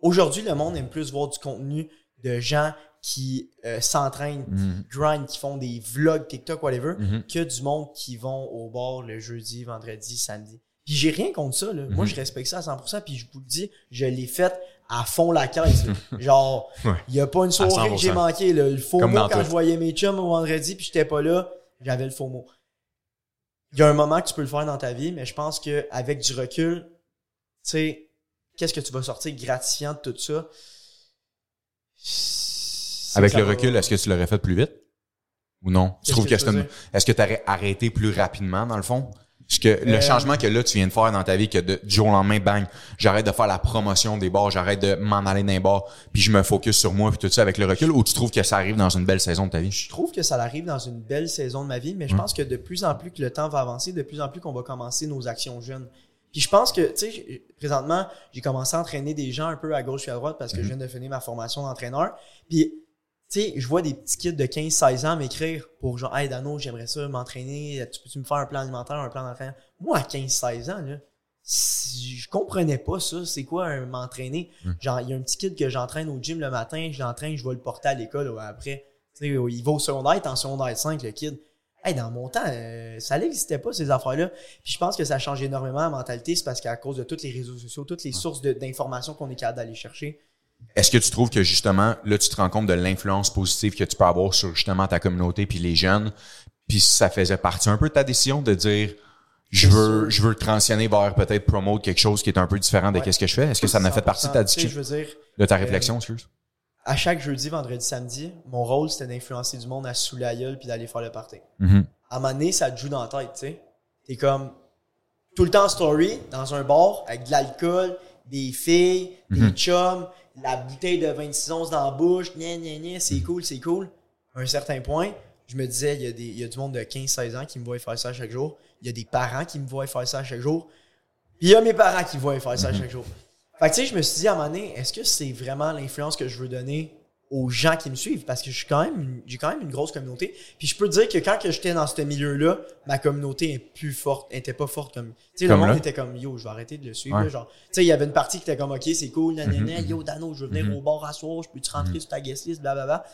Aujourd'hui, le monde aime plus voir du contenu de gens qui euh, s'entraînent, Mhm. grind, qui font des vlogs TikTok, whatever, Mhm. que du monde qui vont au bar le jeudi, vendredi, samedi. Puis j'ai rien contre ça. Là. Mhm. Moi, je respecte ça à 100%. Puis je vous le dis, je l'ai fait à fond la caisse. là. *laughs* Genre, il Ouais. y a pas une soirée que j'ai 100%. manqué. Là. Le faux Comme mot, quand tout. je voyais mes chums au vendredi puis j'étais pas là, j'avais le faux mot. Il y a un moment que tu peux le faire dans ta vie, mais je pense que avec du recul, tu sais, qu'est-ce que tu vas sortir gratifiant de tout ça? C'est Avec le va- recul, est-ce que tu l'aurais fait plus vite? Ou non? Tu trouves que que une... Est-ce que tu aurais arrêté plus rapidement, dans le fond? Parce que le Euh, changement que là, tu viens de faire dans ta vie, que de, du jour au lendemain, bang, j'arrête de faire la promotion des bars, j'arrête de m'en aller les bars, puis je me focus sur moi, puis tout ça avec le recul, ou tu trouves que ça arrive dans une belle saison de ta vie? Je trouve que ça arrive dans une belle saison de ma vie, mais je Mm. pense que de plus en plus que le temps va avancer, de plus en plus qu'on va commencer nos actions jeunes. Puis je pense que, tu sais, présentement, j'ai commencé à entraîner des gens un peu à gauche et à droite parce que je viens de finir ma formation d'entraîneur. Puis, tu sais, je vois des petits kids de 15-16 ans m'écrire pour genre, hey Dano, j'aimerais ça m'entraîner, tu peux-tu me faire un plan alimentaire, un plan d'entraînement? Moi, à 15-16 ans, là, si- je comprenais pas ça. C'est quoi m'entraîner? Mhm. Genre, il y a un petit kid que j'entraîne au gym le matin, je l'entraîne, je vais le porter à l'école après. Tu sais, il va au secondaire, il est en secondaire 5, le kid. Hey, dans mon temps, euh, ça n'existait pas, ces affaires-là. Puis je pense que ça change énormément la mentalité. C'est parce qu'à cause de tous les réseaux sociaux, toutes les sources d'informations qu'on est capable d'aller chercher. Est-ce que tu trouves que justement, là, tu te rends compte de l'influence positive que tu peux avoir sur justement ta communauté puis les jeunes, puis ça faisait partie un peu de ta décision de dire je veux je veux transitionner vers peut-être promote quelque chose qui est un peu différent de Ouais. qu'est-ce que je fais? Est-ce que ça en a fait partie de ta 100%. Tu sais, discussion, Je veux dire, de ta euh, réflexion, excuse? À chaque jeudi, vendredi, samedi, mon rôle, c'était d'influencer du monde à saouler la gueule puis d'aller faire le party. Mhm. à un moment donné, ça te joue dans la tête, tu sais. T'es comme tout le temps story, dans un bar, avec de l'alcool, des filles, Mhm. des chums, la bouteille de 26 onces dans la bouche, gna gna gna, c'est cool, c'est cool. À un certain point, je me disais, il y, a des, il y a du monde de 15-16 ans qui me voit faire ça chaque jour. Il y a des parents qui me voient faire ça chaque jour. Puis il y a mes parents qui me voient faire ça chaque jour. Fait que tu sais, je me suis dit à un moment donné, est-ce que c'est vraiment l'influence que je veux donner aux gens qui me suivent? Parce que je suis quand même, une- j'ai quand même une grosse communauté. Puis je peux te dire que quand que j'étais dans ce milieu-là, ma communauté est plus forte, elle était pas forte comme. Tu sais, le monde là? était comme yo, je vais arrêter de le suivre. Ouais. là, genre, tu sais, il y avait une partie qui était comme ok, c'est cool, nanana, Mhm, yo, Dano, je veux venir Mhm. au bar à soir, je peux-tu rentrer sur ta guest list, blablabla.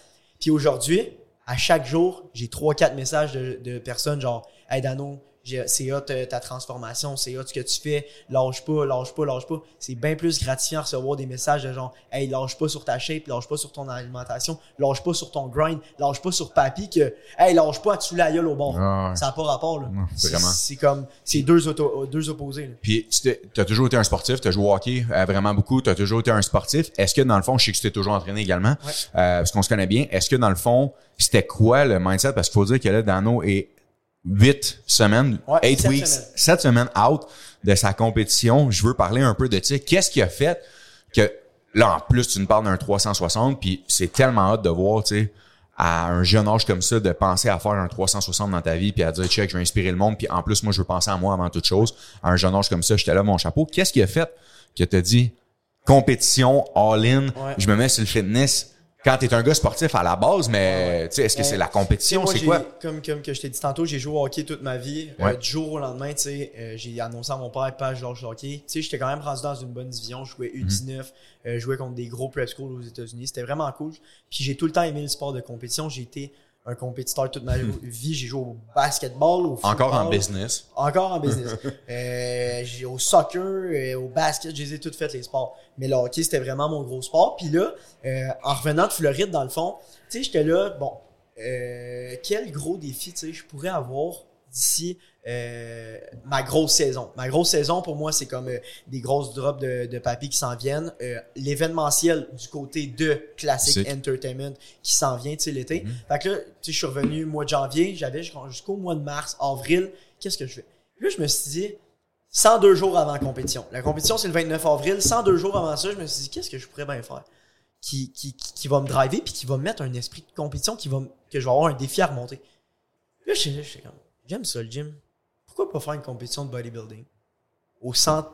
Puis aujourd'hui, à chaque jour, j'ai trois, quatre messages de, de personnes genre, hey Dano, c'est hot euh, ta transformation, c'est hot ce que tu fais, lâche pas, lâche pas, lâche pas. C'est bien plus gratifiant de recevoir des messages de genre, hey, lâche pas sur ta shape, lâche pas sur ton alimentation, lâche pas sur ton grind, lâche pas sur papy que, hey, lâche pas à te la gueule au bord. Ah. Ça n'a pas rapport, là. C'est vraiment. c'est comme, c'est deux, auto- deux opposés, là. Puis tu as toujours été un sportif, tu as joué au hockey euh, vraiment beaucoup, tu as toujours été un sportif. Est-ce que dans le fond, je sais que tu t'es toujours entraîné également, Ouais. euh, parce qu'on se connaît bien. Est-ce que dans le fond, c'était quoi le mindset? Parce qu'il faut dire que là, Dano est huit semaines, Ouais, eight sept weeks, semaines. sept semaines out de sa compétition. Je veux parler un peu de, tu sais, qu'est-ce qui a fait que, là, en plus, tu nous parles d'un 360, puis c'est tellement hâte de voir, tu sais, à un jeune âge comme ça, de penser à faire un 360 dans ta vie, puis à dire, check, je vais inspirer le monde, puis en plus, moi, je veux penser à moi avant toute chose. À un jeune âge comme ça, j'étais là, mon chapeau. Qu'est-ce qui a fait que t'as dit, compétition, all-in, Ouais. je me mets sur le fitness, quand t'es un gars sportif à la base, mais, tu sais, est-ce que c'est la compétition, c'est quoi? Comme, comme que je t'ai dit tantôt, j'ai joué au hockey toute ma vie. Euh, Ouais. du jour au lendemain, tu sais, euh, j'ai annoncé à mon père, pas je lâche le hockey. Tu sais, j'étais quand même rendu dans une bonne division. Je jouais U19, euh, je jouais contre des gros prep schools aux États-Unis. C'était vraiment cool. Puis j'ai tout le temps aimé le sport de compétition. J'ai été un compétiteur toute ma vie. J'ai joué au basketball, au football. Encore en business. Encore en business. *laughs* euh, j'ai au soccer, euh, au basket, je les ai toutes faites les sports. Mais le hockey, c'était vraiment mon gros sport. Puis là, euh, en revenant de Floride, dans le fond, tu sais, j'étais là, bon, euh, quel gros défi, tu sais, je pourrais avoir d'ici euh, ma grosse saison. Ma grosse saison, pour moi, c'est comme euh, des grosses drops de, de papier qui s'en viennent. Euh, L'événementiel du côté de Classic. Entertainment qui s'en vient, tu sais, l'été. Mhm. Fait que là, tu sais, je suis revenu mois de janvier, j'avais jusqu'au mois de mars, avril, qu'est-ce que je fais? Là, je me suis dit, 102 jours avant la compétition. La compétition, c'est le 29 avril. 102 jours avant ça, je me suis dit, qu'est-ce que je pourrais bien faire? Qui, qui, qui, qui va me driver puis qui va me mettre un esprit de compétition, qui va, me- que je vais avoir un défi à remonter. Là, là, j'étais comme, j'aime ça le gym. Pourquoi pas faire une compétition de bodybuilding? Au, 100,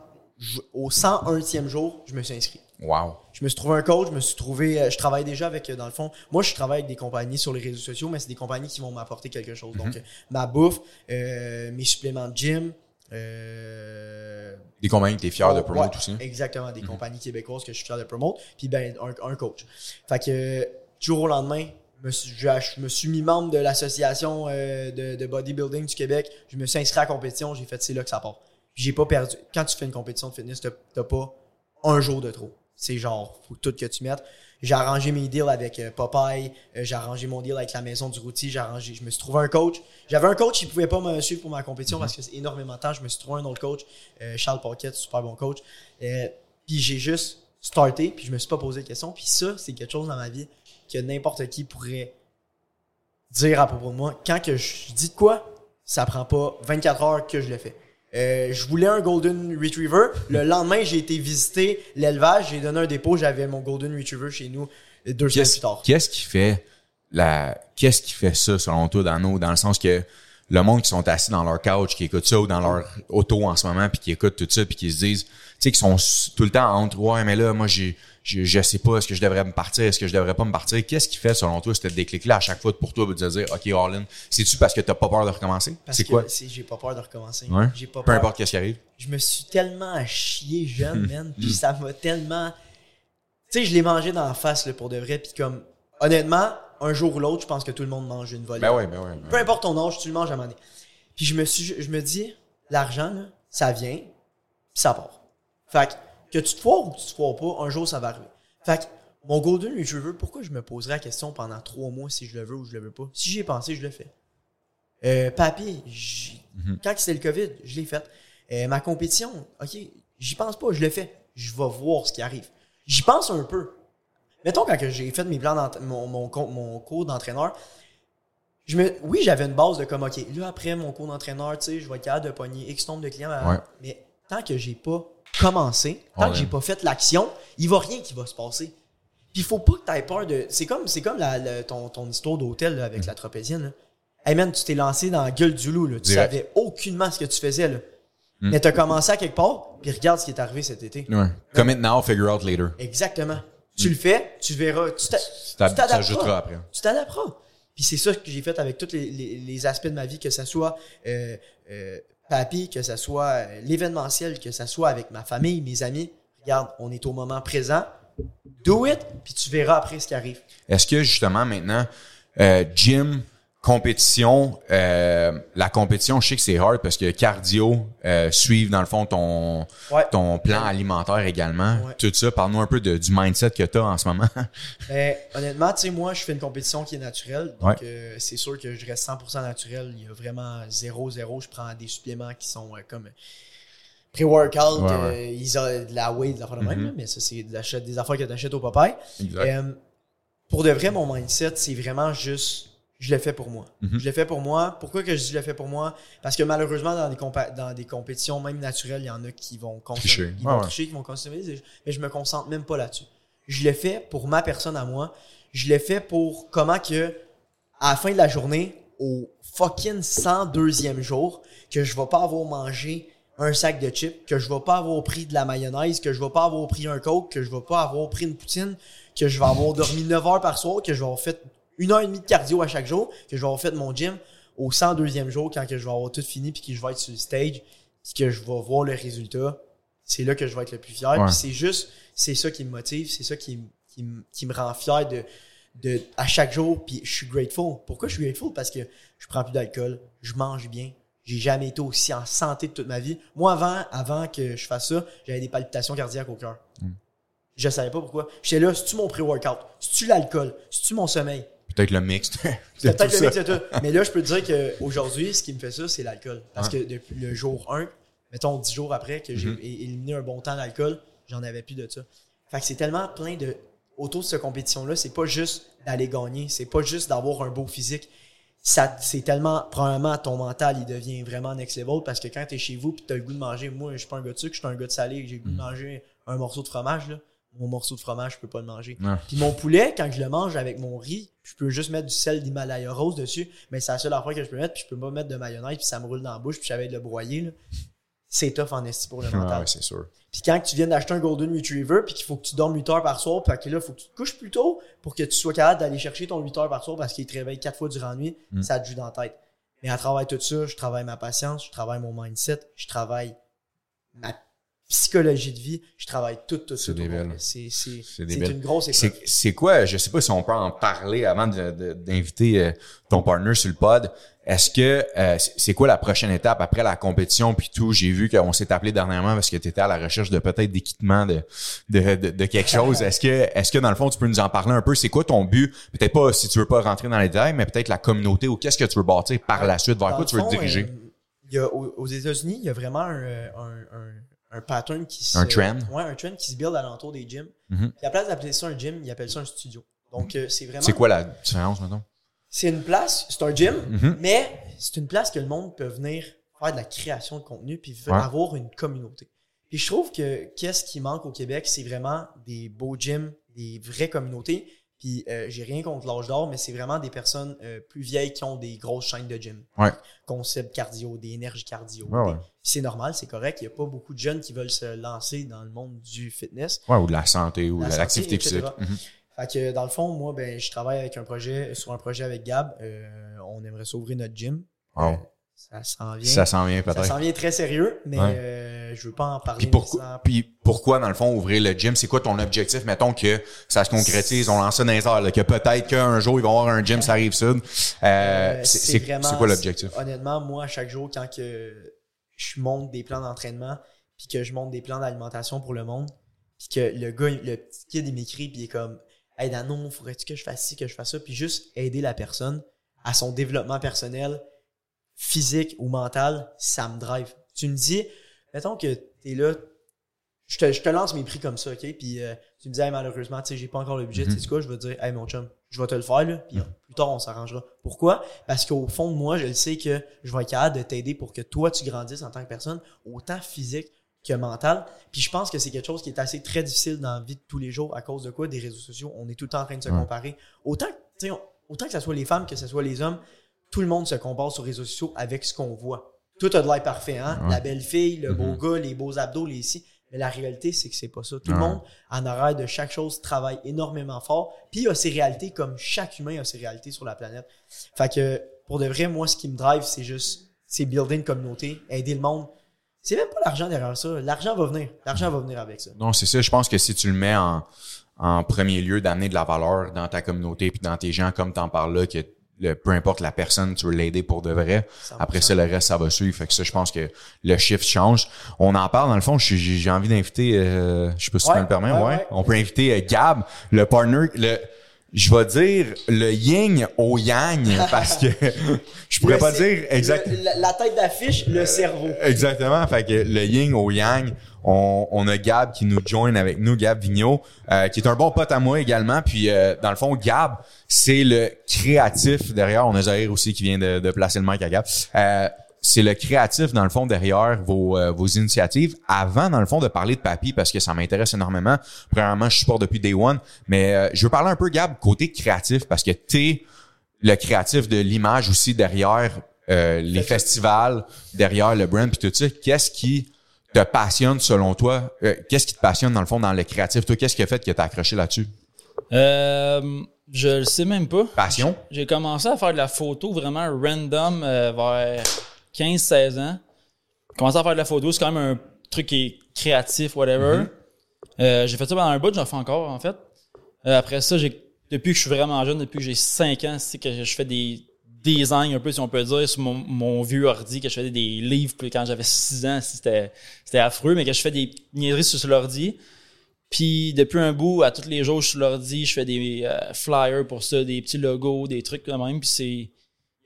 au 101e jour, je me suis inscrit. Wow. Je me suis trouvé un coach, je me suis trouvé, euh, je travaille déjà avec, euh, dans le fond, moi je travaille avec des compagnies sur les réseaux sociaux, mais c'est des compagnies qui vont m'apporter quelque chose. Donc, euh, ma bouffe, euh, mes suppléments de gym, euh, Des compagnies que t'es fier de Oh, promote ouais, aussi. Exactement, des compagnies québécoises que je suis fier de promote, puis ben un, un coach. Fait que du jour au lendemain, je, me suis mis membre de l'association euh, de, bodybuilding du Québec. Je me suis inscrit à la compétition, j'ai fait c'est là que ça part. J'ai pas perdu. Quand tu fais une compétition de fitness, t'as pas un jour de trop. C'est genre, faut tout que tu mettes. J'ai arrangé mes deals avec euh, Popeye, euh, j'ai arrangé mon deal avec la maison du routier, j'ai arrangé, je me suis trouvé un coach. J'avais un coach qui pouvait pas me suivre pour ma compétition parce que c'est énormément de temps. Je me suis trouvé un autre coach, Charles Paquette, super bon coach. Puis j'ai juste starté, puis je me suis pas posé de questions. Puis ça, c'est quelque chose dans ma vie que n'importe qui pourrait dire à propos de moi. Quand que je dis de quoi, ça prend pas 24 heures que je le fais. Euh, je voulais un Golden Retriever. Le lendemain, j'ai été visiter l'élevage. J'ai donné un dépôt. J'avais mon Golden Retriever chez nous deux semaines plus tard. qu'est-ce qui fait la qu'est-ce qui fait ça selon toi dans nos dans le sens que le monde qui sont assis dans leur couch qui écoute ça ou dans leur auto en ce moment puis qui écoutent tout ça puis qui se disent tu sais qui sont tout le temps entre ouais mais là moi j'ai je, je sais pas est-ce que je devrais me partir est-ce que je devrais pas me partir? Qu'est-ce qui fait selon toi ce déclic là à chaque fois pour toi de te dire OK all in c'est-tu parce que t'as pas peur de recommencer? Parce c'est que quoi? J'ai pas peur de recommencer. Ouais. J'ai pas peu peur. importe qu'est-ce qui arrive je me suis tellement chié jeune, *laughs* man. Puis ça m'a tellement. Tu sais, je l'ai mangé dans la face, là, pour de vrai. Puis comme, honnêtement, un jour ou l'autre, je pense que tout le monde mange une volée. ben ouais ben ouais, ben Peu importe ton âge, tu le manges à un moment donné. Puis je me suis, je me dis, l'argent, là, ça vient, puis ça part. Fait que, que tu te foires ou que tu te foires pas, un jour, ça va arriver. Fait que, mon Golden Retriever, pourquoi je me poserais la question pendant trois mois si je le veux ou je le veux pas? Si j'y ai pensé, je le fais. Euh, Mhm. quand c'était le COVID, je l'ai fait. Euh, ma compétition, ok, j'y pense pas, je le fais. Je vais voir ce qui arrive. J'y pense un peu. Mettons, quand j'ai fait mes plans mon, mon, co- mon cours d'entraîneur, je me, oui, j'avais une base de comme, OK, là, après mon cours d'entraîneur, tu sais, je vais être capable de pogner X nombre de clients. à- Ouais. Mais tant que j'ai pas commencé, tant Ouais. que j'ai pas fait l'action, il va rien qui va se passer. Puis il faut pas que tu aies peur de. C'est comme, c'est comme la, la- ton, ton histoire d'hôtel là, avec la tropézienne. Là. Hey man, tu t'es lancé dans la gueule du loup. Là. Tu Direct. savais aucunement ce que tu faisais. Là. Mm. Mais tu as commencé à quelque part, puis regarde ce qui est arrivé cet été. Ouais. commit now figure out later Exactement. Tu le fais, tu verras. Tu t'a- Tu tu t'ad- tu t'adapteras. après Tu t'adapteras. Puis c'est ça que j'ai fait avec tous les, les- les aspects de ma vie, que ce soit euh, euh, papy, que ce soit euh, l'événementiel, que ce soit avec ma famille, mes amis. Regarde, on est au moment présent. Do it, puis tu verras après ce qui arrive. Est-ce que justement maintenant, euh, gym, compétition, euh, la compétition, je sais que c'est hard parce que cardio, euh, suivre dans le fond ton Ouais. ton plan alimentaire également, Ouais. tout ça. Parle-nous un peu de, du mindset que tu as en ce moment. *laughs* Ben, honnêtement, tu sais, moi, je fais une compétition qui est naturelle. Donc, Ouais. euh, c'est sûr que je reste 100% naturel. Il y a vraiment 0-0. Je prends des suppléments qui sont euh, comme pré-workout, ils ont de la whey, des affaires de même. Mhm. là, mais ça, c'est des, affaires que tu achètes au Popeye. pour de vrai, mon mindset, c'est vraiment juste, je le fais pour moi. Mhm. Je le fais pour moi. Pourquoi que je dis je le fais pour moi? Parce que malheureusement, dans des, compa- dans des compétitions, même naturelles, il y en a qui vont consommer, vont ouais. tricher, qui vont consommer, mais je me concentre même pas là-dessus. Je le fais pour ma personne à moi. Je le fais pour comment que, à la fin de la journée, au fucking 102e jour, que je vais pas avoir mangé un sac de chips, que je vais pas avoir pris de la mayonnaise, que je vais pas avoir pris un coke, que je vais pas avoir pris une poutine, que je vais avoir dormi 9 heures par soir, que je vais avoir fait une heure et demie de cardio à chaque jour, que je vais avoir fait mon gym au 102e jour quand que je vais avoir tout fini puis que je vais être sur le stage puis que je vais voir le résultat. C'est là que je vais être le plus fier. Ouais. Puis c'est juste, c'est ça qui me motive, c'est ça qui, qui, qui me rend fier de, de, à chaque jour. Puis je suis grateful. Pourquoi je suis grateful? Parce que je prends plus d'alcool, je mange bien. J'ai jamais été aussi en santé de toute ma vie. Moi, avant, avant que je fasse ça, j'avais des palpitations cardiaques au cœur. Mm. Je savais pas pourquoi. J'étais là, c'est-tu mon pré-workout? C'est-tu l'alcool? C'est-tu mon sommeil? Peut-être le mix. *laughs* *laughs* C'est peut-être le mix de tout. Mais là, je peux te dire qu'aujourd'hui, ce qui me fait ça, c'est l'alcool. Parce que depuis le jour 1, mettons 10 jours après que j'ai Mhm. é- éliminé un bon temps d'alcool, j'en avais plus de ça. Fait que c'est tellement plein de. Autour de cette compétition-là, c'est pas juste d'aller gagner, c'est pas juste d'avoir un beau physique. Ça, c'est tellement, probablement, ton mental, il devient vraiment next level parce que quand t'es chez vous pis t'as le goût de manger, moi, je suis pas un gars de sucre, je suis un gars de salé, j'ai le goût de manger un morceau de fromage, là. Mon morceau de fromage, je peux pas le manger. Puis mon poulet, quand je le mange avec mon riz, je peux juste mettre du sel d'Himalaya rose dessus, mais c'est la seule affaire que je peux mettre, puis je peux pas mettre de mayonnaise, puis ça me roule dans la bouche, puis j'avais de le broyer. là. C'est tough en esti pour le *laughs* mental. ouais, c'est sûr. Puis quand tu viens d'acheter un Golden Retriever, puis qu'il faut que tu dormes 8 heures par soir, puis que là, il faut que tu te couches plus tôt pour que tu sois capable d'aller chercher ton 8 heures par soir parce qu'il te réveille 4 fois durant la nuit, Mm. ça te joue dans la tête. Mais à travers tout ça, je travaille ma patience, je travaille mon mindset, je travaille ma psychologie de vie, je travaille tout, tout ça. C'est tout. C'est c'est- une grosse C'est, épreuve. c'est quoi, je sais pas si on peut en parler avant de- de- d'inviter euh, ton partner sur le pod. Est-ce que euh, c'est- quoi la prochaine étape après la compétition puis tout? J'ai vu qu'on s'est appelé dernièrement parce que tu étais à la recherche de peut-être d'équipement de, de, de, de quelque chose. Est-ce que est-ce que dans le fond tu peux nous en parler un peu? C'est quoi ton but? Peut-être pas si tu veux pas rentrer dans les détails, mais peut-être la communauté ou qu'est-ce que tu veux bâtir par la suite? Vers Dans quoi tu veux te diriger? euh, il y a, aux, États-Unis, il y a vraiment un, un, un, un pattern qui se. Un trend. Ouais, un trend qui se build alentour des gyms. Mhm. Puis à la place d'appeler ça un gym, ils appellent ça un studio. Donc, euh, c'est vraiment. C'est quoi la différence maintenant C'est une place, c'est un gym, Mhm. mais c'est une place que le monde peut venir faire de la création de contenu puis Ouais. avoir une communauté. Puis je trouve que qu'est-ce qui manque au Québec, c'est vraiment des beaux gyms, des vraies communautés. Puis euh, j'ai rien contre l'âge d'or, mais c'est vraiment des personnes euh, plus vieilles qui ont des grosses chaînes de gym. Ouais. Concept cardio, des énergies cardio. Ouais, ouais. C'est normal, c'est correct. Il n'y a pas beaucoup de jeunes qui veulent se lancer dans le monde du fitness. Ouais, ou de la santé ou de l'activité physique. Mhm. Fait que dans le fond, moi, ben, je travaille avec un projet, sur un projet avec Gab. Euh, on aimerait s'ouvrir notre gym. Wow. Ça s'en vient. Ça s'en vient Ça peut-être. s'en vient très sérieux, mais Ouais. euh, je veux pas en parler. Puis pourquoi, nécessairement. puis pourquoi, dans le fond, ouvrir le gym? C'est quoi ton objectif? Mettons que ça se concrétise, on lance ça dans les airs, là, que peut-être qu'un jour, ils vont avoir un gym, ça arrive sud. Euh, Euh, c'est c'est- vraiment- c'est quoi l'objectif? Honnêtement, moi, à chaque jour, quand que je monte des plans d'entraînement, puis que je monte des plans d'alimentation pour le monde, puis que le gars, le petit kid, il m'écrit, puis il est comme Hey Dano, faudrait-tu que je fasse ci, que je fasse ça, puis juste aider la personne à son développement personnel, physique ou mental, ça me drive. Tu me dis, mettons que t'es là, je te, je te lance mes prix comme ça, OK? Puis euh, tu me dis, hey, malheureusement, tu sais, j'ai pas encore le budget, Mhm. tu sais quoi? Je vais te dire, hey, mon chum, je vais te le faire, là, puis euh, plus tard, on s'arrangera. Pourquoi? Parce qu'au fond de moi, je le sais que je vais être capable de t'aider pour que toi, tu grandisses en tant que personne, autant physique que mental. Puis je pense que c'est quelque chose qui est assez très difficile dans la vie de tous les jours à cause de quoi? Des réseaux sociaux. On est tout le temps en train de se comparer. Autant, tu sais, autant que ce soit les femmes, que ce soit les hommes, tout le monde se compare sur les réseaux sociaux avec ce qu'on voit. Tout a de l'air parfait, hein? Ouais. La belle fille, le beau Mhm. gars, les beaux abdos, les ci. Mais la réalité, c'est que c'est pas ça. Tout le monde, en arrière de chaque chose, travaille énormément fort. Puis il a ses réalités comme chaque humain a ses réalités sur la planète. Fait que, pour de vrai, moi, ce qui me drive, c'est juste, c'est builder une communauté, aider le monde. C'est même pas l'argent derrière ça. L'argent va venir. L'argent va venir avec ça. Non, c'est ça. Je pense que si tu le mets en, en premier lieu, d'amener de la valeur dans ta communauté puis dans tes gens, comme t'en parles là, que le, peu importe la personne, tu veux l'aider pour de vrai. 100%. Après ça, le reste, ça va suivre. Fait que ça, je pense que le shift change. On en parle, dans le fond, j'ai envie d'inviter, euh, je sais pas si tu Ouais, me ouais, ouais. On peut inviter euh, Gab, le partner, le, je vais dire le yin au yang parce que *laughs* je pourrais Le pas dire exact. le- la, tête d'affiche, le cerveau. Exactement. Fait que le yin au yang, on, on a Gab qui nous join avec nous, Gab Vigneault, euh, qui est un bon pote à moi également. Puis euh, dans le fond, Gab, c'est le créatif derrière. On a Zahir aussi qui vient de, de placer le mic à Gab. Euh, c'est le créatif, dans le fond, derrière vos, euh, vos initiatives. Avant, dans le fond, de parler de Papy, parce que ça m'intéresse énormément. Premièrement, je supporte depuis Day One. Mais euh, je veux parler un peu, Gab, côté créatif, parce que t'es le créatif de l'image aussi derrière euh, les festivals, derrière le brand, puis tout ça. Qu'est-ce qui te passionne selon toi? Euh, Qu'est-ce qui te passionne, dans le fond, dans le créatif? Toi, qu'est-ce qui a fait que t'as accroché là-dessus? Euh, je le sais même pas. Passion? J'ai commencé à faire de la photo vraiment random euh, vers 15-16 ans. J'ai commencé à faire de la photo, c'est quand même un truc qui est créatif, whatever. Euh, j'ai fait ça pendant un bout, j'en fais encore en fait. Euh, après ça, j'ai depuis que je suis vraiment jeune, depuis que j'ai 5 ans, c'est que je fais des designs un peu, si on peut dire, sur mon, mon vieux ordi, que je faisais des livres puis quand j'avais 6 ans, c'était affreux, mais que je fais des niaiseries sur, sur l'ordi. Puis depuis un bout, à tous les jours, je suis sur l'ordi, je fais des euh, flyers pour ça, des petits logos, des trucs comme même. Puis c'est,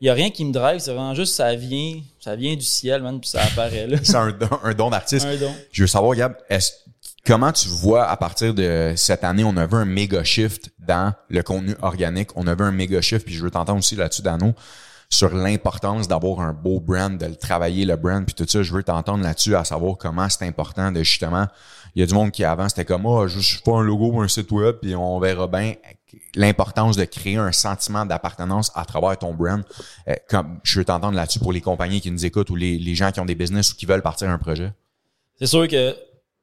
il y a rien qui me drive, c'est vraiment juste ça vient, ça vient du ciel, man, puis ça apparaît là. *laughs* C'est un don, un don d'artiste. un don. Je veux savoir, Gab, est-ce, comment tu vois à partir de cette année, on a vu un méga shift dans le contenu organique? On a vu un méga shift, puis je veux t'entendre aussi là-dessus, Dano, sur l'importance d'avoir un beau brand, de le travailler, le brand, puis tout ça. Je veux t'entendre là-dessus, à savoir comment c'est important de justement, il y a du monde qui avant, c'était comme, ah, juste pas un logo ou un site web, puis on verra bien l'importance de créer un sentiment d'appartenance à travers ton brand. Euh, comme, je veux t'entendre là-dessus pour les compagnies qui nous écoutent ou les, les gens qui ont des business ou qui veulent partir un projet. C'est sûr que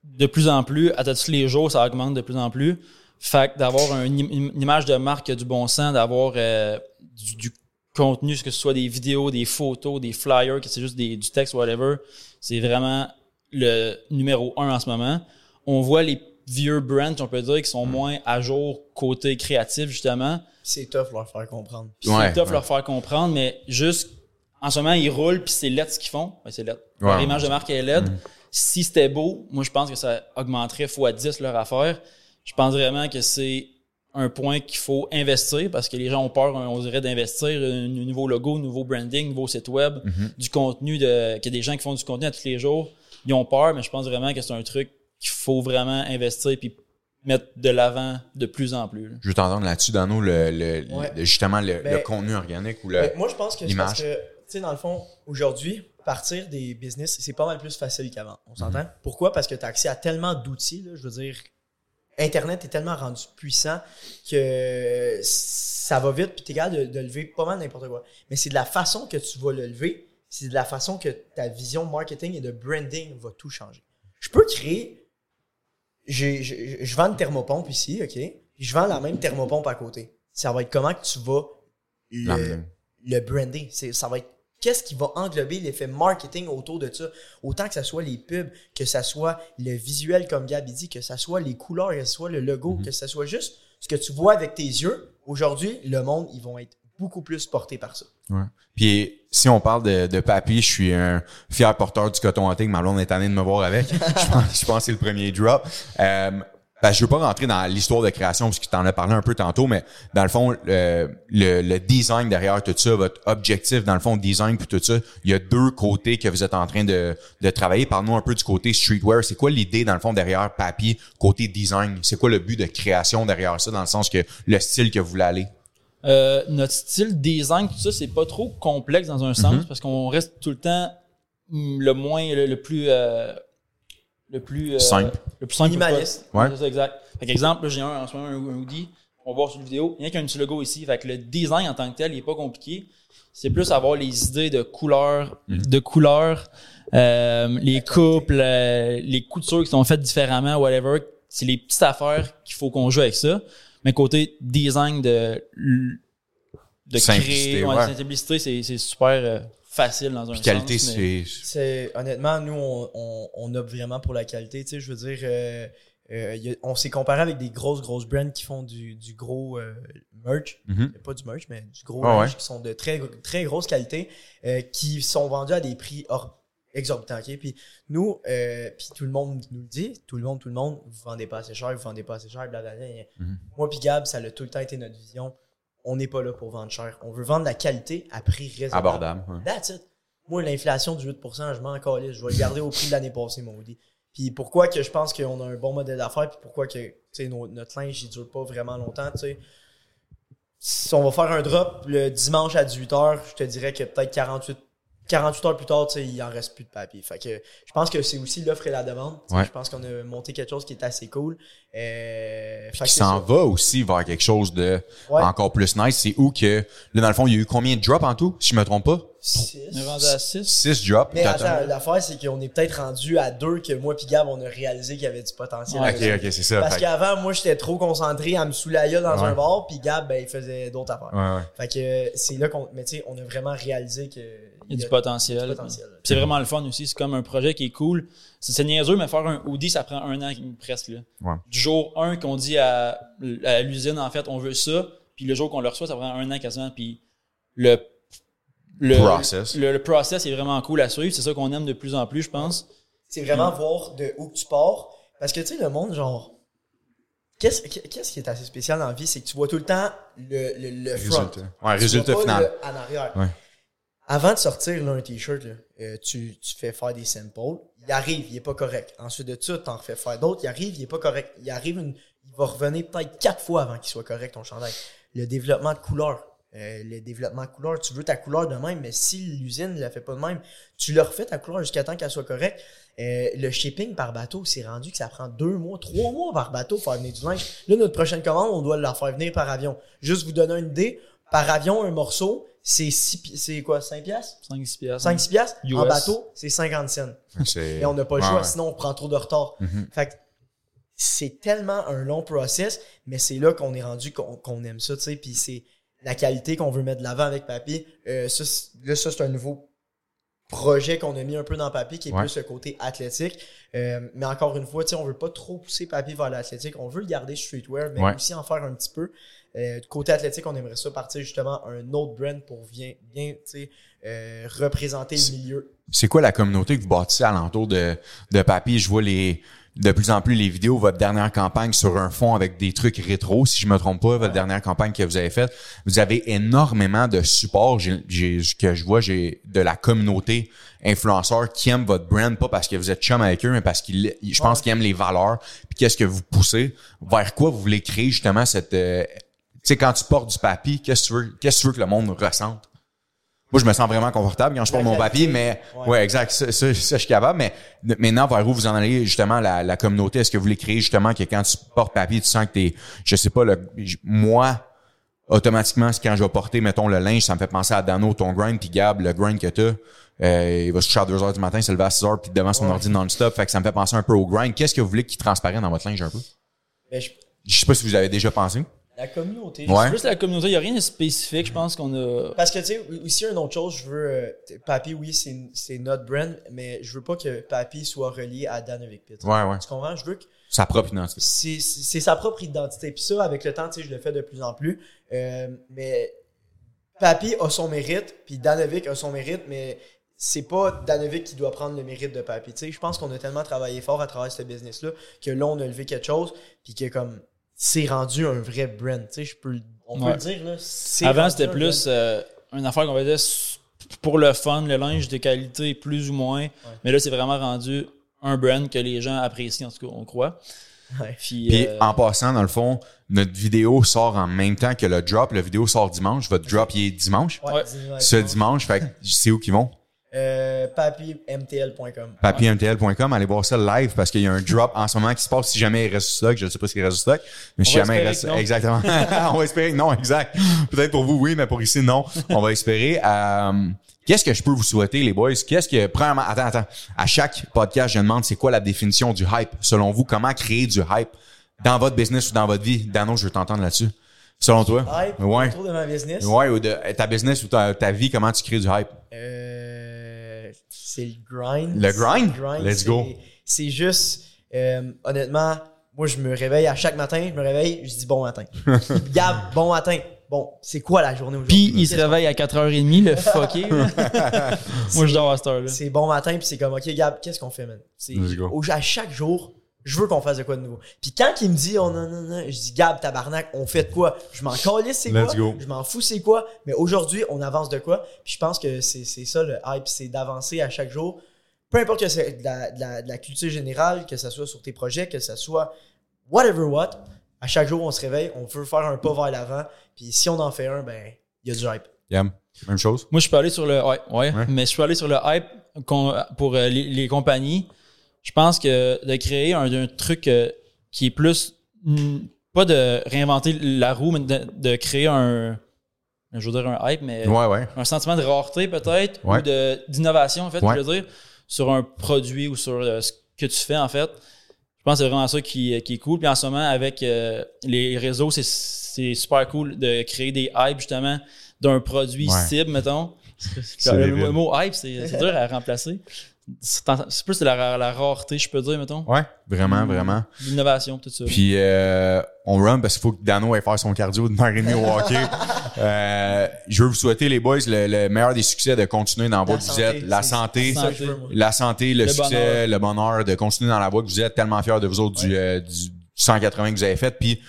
de plus en plus, à tous les jours, ça augmente de plus en plus. Fait d'avoir un- une image de marque du bon sens, d'avoir euh, du, du contenu, que ce soit des vidéos, des photos, des flyers, que c'est juste des, du texte, whatever, c'est vraiment le numéro un en ce moment. On voit les vieux brands, on peut dire, qui sont moins à jour côté créatif, justement. C'est tough leur faire comprendre. Puis Ouais, c'est tough ouais. leur faire comprendre, mais juste en ce moment, ils roulent puis c'est LED ce qu'ils font. Ben, c'est LED. Ouais. Leur image de marque est LED. Si c'était beau, moi, je pense que ça augmenterait x 10 leur affaire. Je pense vraiment que c'est un point qu'il faut investir parce que les gens ont peur, on dirait, d'investir un nouveau logo, nouveau branding, nouveau site web, du contenu de, qu'il y a des gens qui font du contenu à tous les jours. Ils ont peur, mais je pense vraiment que c'est un truc qu'il faut vraiment investir puis mettre de l'avant de plus en plus. là. Je veux t'entendre là-dessus, Dano, le, le, Ouais. le- justement le, Ben, le contenu organique ou le. Mais moi, je pense que que, tu sais, dans le fond, aujourd'hui, partir des business, c'est pas mal plus facile qu'avant. On s'entend? Pourquoi? Parce que tu as accès à tellement d'outils, là, je veux dire. Internet est tellement rendu puissant que ça va vite, puis t'es capable de, de lever pas mal n'importe quoi. Mais c'est de la façon que tu vas le lever, c'est de la façon que ta vision marketing et de branding va tout changer. Je peux créer. Je vends une thermopompe ici, OK? Je vends la même thermopompe à côté. Ça va être comment que tu vas le, le brander. C'est, ça va être qu'est-ce qui va englober l'effet marketing autour de ça. Autant que ça soit les pubs, que ça soit le visuel comme Gabi dit, que ça soit les couleurs, que ce soit le logo, Mhm. que ça soit juste ce que tu vois avec tes yeux. Aujourd'hui, le monde, ils vont être beaucoup plus portés par ça. Ouais. Puis si on parle de, de je suis un fier porteur du coton hanté que ma blonde est tannée de me voir avec. *laughs* je, pense, je pense que c'est le premier drop. Euh, ben, je veux pas rentrer dans l'histoire de création parce que tu en as parlé un peu tantôt, mais dans le fond, euh, le, le design derrière tout ça, votre objectif dans le fond, design puis tout ça, il y a deux côtés que vous êtes en train de, de travailler. Parle-nous un peu du côté streetwear. C'est quoi l'idée dans le fond derrière papy côté design? C'est quoi le but de création derrière ça dans le sens que le style que vous voulez aller? Euh, notre style design, tout ça, c'est pas trop complexe dans un sens parce qu'on reste tout le temps mm, le moins, le, le plus, euh, le plus euh, Simple. le plus simple. Minimaliste. Ouais. C'est ça, exact. Fait qu'exemple, là, j'ai un en ce moment un, hoodie. On va voir sur la vidéo. Il y a qu'un petit logo ici. Fait que le design en tant que tel, il est pas compliqué. C'est plus avoir les idées de couleurs, de couleurs, euh, les coupes, le- les coutures qui sont faites différemment, whatever. C'est les petites affaires qu'il faut qu'on joue avec ça. Mais côté design de de Simplicité, créer, ouais, ouais. simplicité, c'est super euh, facile dans un Puis qualité, c'est honnêtement, nous, on, on, on opte vraiment pour la qualité. Tu sais, je veux dire, euh, euh, a- on s'est comparé avec des grosses, grosses brands qui font du, du gros euh, merch. Mhm. Pas du merch, mais du gros Ah merch ouais. qui sont de très, très grosse qualité, euh, qui sont vendus à des prix hors exorbitants. ok? Puis nous, euh, puis tout le monde nous le dit, tout le monde, tout le monde, vous vendez pas assez cher, vous vendez pas assez cher, blablabla. Mhm. Moi puis Gab, ça a tout le temps été notre vision. On n'est pas là pour vendre cher. On veut vendre la qualité à prix raisonnable. abordable. ouais. That's it. Moi, l'inflation du 8%, je m'en calais. Je vais le garder au prix de l'année passée, mon hoodie. Puis pourquoi que je pense qu'on a un bon modèle d'affaires, puis pourquoi que nos- notre linge, il dure pas vraiment longtemps, tu sais. Si on va faire un drop le dimanche à 18h, je te dirais que peut-être 48, 48 heures plus tard, tu sais, il en reste plus de papier. Fait que je pense que c'est aussi l'offre et la demande. Ouais. Je pense qu'on a monté quelque chose qui est assez cool. Euh, Puis qui s'en va aussi vers quelque chose de Ouais. encore plus nice. C'est où que, là, dans le fond, il y a eu combien de drops en tout, si je me trompe pas? Six. On est rendu à 6. Six drops. Mais attends, l'affaire, c'est qu'on est peut-être rendu à deux que moi puis Gab, on a réalisé qu'il y avait du potentiel. Ouais. Ok, ok, c'est ça. Parce qu'avant, moi, j'étais trop concentré à me gueule dans Ouais. un bar, puis Gab, ben, il faisait d'autres affaires. Ouais, ouais. Fait que euh, c'est là qu'on. Mais tu sais, on a vraiment réalisé que. Il y a du potentiel. C'est vraiment le fun aussi. C'est comme un projet qui est cool. C'est niaiseux, mais faire un hoodie, ça prend un an presque. Là. Ouais. Du jour 1 qu'on dit à, à l'usine, en fait, on veut ça. Puis le jour qu'on le reçoit, ça prend un an quasiment. Puis le, le, Process. le, le process est vraiment cool à suivre. C'est ça qu'on aime de plus en plus, je pense. C'est vraiment voir de où tu pars. Parce que tu sais, le monde, genre. Qu'est-ce qu'est-ce qui est assez spécial dans la vie, c'est que tu vois tout le temps le, le, le front. Résultat. Ouais, Tu résultat vois pas final. le en arrière. Ouais. Avant de sortir là, un t-shirt, euh, tu, tu fais faire des samples. Il arrive, il est pas correct. Ensuite de ça, tu en refais faire d'autres. Il arrive, il est pas correct. Il arrive une, il va revenir peut-être quatre fois avant qu'il soit correct ton chandail. Le développement de couleur. Euh, le développement de couleur, tu veux ta couleur de même, mais si l'usine ne la fait pas de même, tu le refais ta couleur jusqu'à temps qu'elle soit correcte. Euh, le shipping par bateau, c'est rendu que ça prend deux mois, trois mois par bateau pour faire venir du linge. Là, notre prochaine commande, on doit la faire venir par avion. Juste vous donner une idée, par avion, un morceau, c'est c'est quoi, 5 piastres? 5-6 piastres. 5 piastres? En US. bateau, c'est 50 cents. C'est- Et on n'a pas le choix, ouais. sinon on prend trop de retard. Mhm. Fait que c'est tellement un long process, mais c'est là qu'on est rendu qu'on qu'on aime ça, tu sais, puis c'est la qualité qu'on veut mettre de l'avant avec papier. Euh, ça, là, ça, c'est un nouveau projet qu'on a mis un peu dans Papy, qui est Ouais. plus le côté athlétique. Euh, mais encore une fois, tu sais, on veut pas trop pousser Papy vers l'athlétique. On veut le garder streetwear, mais Ouais. aussi en faire un petit peu. Euh, côté athlétique, on aimerait ça partir justement un autre brand pour bien, euh, représenter le milieu. C'est quoi la communauté que vous bâtissez alentour de, de Papy? Je vois les de plus en plus les vidéos, votre dernière campagne sur un fond avec des trucs rétro, si je me trompe pas, votre dernière campagne que vous avez faite, vous avez énormément de support que je vois, j'ai de la communauté influenceurs qui aiment votre brand, pas parce que vous êtes chum avec eux, mais parce qu'ils, je pense Ouais. qu'ils aiment les valeurs, puis qu'est-ce que vous poussez, vers quoi vous voulez créer justement cette, euh, tu sais, quand tu portes du papier, qu'est-ce que tu veux, qu'est-ce que tu veux que le monde ressente? Moi, je me sens vraiment confortable quand je porte mon papier, mais Ouais. ouais, exact. Ça, ça, ça, je suis capable. Mais maintenant, vers où vous en allez justement la, la communauté Est-ce que vous voulez créer justement que quand tu portes papier, tu sens que t'es, je sais pas, le, moi, automatiquement, c'est quand je vais porter, mettons, le linge, ça me fait penser à Dano, ton grind, puis Gab, le grind que t'as. Euh, il va se coucher à 2 heures du matin, se lever à 6 heures, puis devant son Ouais. ordi non-stop. Fait que ça me fait penser un peu au grind. Qu'est-ce que vous voulez qui transparaît dans votre linge un peu? Mais je- Je sais pas si vous avez déjà pensé. La communauté. Ouais. C'est plus la communauté, il n'y a rien de spécifique, je pense qu'on a. Parce que, tu sais, aussi, une autre chose, je veux. euh, Papy, oui, c'est c'est notre brand, mais je veux pas que Papy soit relié à Danovic Pitt. Ouais, ouais. Tu comprends? Je veux que Sa propre identité. c'est c'est sa propre identité. Puis ça, avec le temps, tu sais, je le fais de plus en plus. Euh, mais Papy a son mérite, puis Danovic a son mérite, mais c'est pas Danovic qui doit prendre le mérite de Papy. Tu sais, je pense qu'on a tellement travaillé fort à travers ce business-là que là, on a levé quelque chose, puis que comme c'est rendu un vrai brand. Tu sais, je peux, le- on peut le dire là. c'est Avant, c'était un plus euh, une affaire qu'on faisait pour le fun, le linge de qualité plus ou moins. Mais là, c'est vraiment rendu un brand que les gens apprécient, en tout cas, on croit. Ouais. Puis, Puis euh, en passant, dans le fond, notre vidéo sort en même temps que le drop. La vidéo sort dimanche. Votre drop, il est dimanche. Ouais, Ce dimanche, fait que c'est où qu'ils vont? Euh, papymtl.com. papymtl.com, allez voir ça live parce qu'il y a un drop en ce moment qui se passe si jamais il reste stock. Je ne sais pas s'il reste du stock, mais si jamais il reste. Exactement. *laughs* on va espérer que non, exact. Peut-être pour vous, oui, mais pour ici, non. On va espérer. Euh, Qu'est-ce que je peux vous souhaiter, les boys? Qu'est-ce que, premièrement, attends, attends. À chaque podcast, je demande c'est quoi la définition du hype? Selon vous, comment créer du hype dans votre business ou dans votre vie? Dano, je veux t'entendre là-dessus. Selon toi? Hype Ouais. autour de ma business. Ouais, ou de ta business ou ta, ta vie, comment tu crées du hype? Euh, c'est le grind. Le grind? C'est Let's go. C'est juste, euh, honnêtement, moi, je me réveille à chaque matin, je me réveille, je dis bon matin. *laughs* Gab, bon matin. Bon, c'est quoi la journée aujourd'hui? Puis il se réveille à 4h30, le fucké. *laughs* Moi, je dors à cette heure-là. C'est bon matin, puis c'est comme, OK, Gab, qu'est-ce qu'on fait, man? C'est- Let's go. au- à chaque jour, je veux qu'on fasse de quoi de nouveau. Puis quand il me dit, oh non, non, non, je dis, Gab, tabarnak, on fait de quoi? Je m'en calisse, c'est quoi? go. Je m'en fous, c'est quoi? Mais aujourd'hui, on avance de quoi? Puis je pense que c'est c'est ça le hype, c'est d'avancer à chaque jour. Peu importe que c'est de la, de, la, de la culture générale, que ce soit sur tes projets, que ce soit whatever what, à chaque jour, on se réveille, on veut faire un pas vers l'avant. Puis si on en fait un, ben, il y a du hype. Yam. Même chose? Moi, je peux aller sur le. Ouais, ouais, Ouais. mais je peux aller sur le hype pour euh, les, les compagnies. Je pense que de créer un, un truc euh, qui est plus. mm, pas de réinventer la roue, mais de, de créer un. Je veux dire un hype, mais Ouais, ouais. un sentiment de rareté peut-être, Ouais. ou d'innovation, en fait, Ouais. je veux dire, sur un produit ou sur euh, ce que tu fais, en fait. Je pense que c'est vraiment ça qui, qui est cool. Puis en ce moment, avec euh, les réseaux, c'est- super cool de créer des hypes, justement, d'un produit Ouais. cible, mettons. Le, mot hype, c'est dur à remplacer. C'est plus de la, la rareté, je peux dire, mettons. Ouais, vraiment, Mm. vraiment. L'innovation, tout ça. Puis euh, on run parce qu'il faut que Dano aille faire son cardio de demie au hockey. *laughs* Euh, je veux vous souhaiter, les boys, le, le meilleur des succès de continuer dans la voie La que vous santé, êtes. La santé, c'est ça que je veux, moi. la santé, le, Le succès, bonheur. le bonheur de continuer dans la voie que vous êtes. Tellement fiers de vous autres du, euh, du 180 que vous avez fait. Puis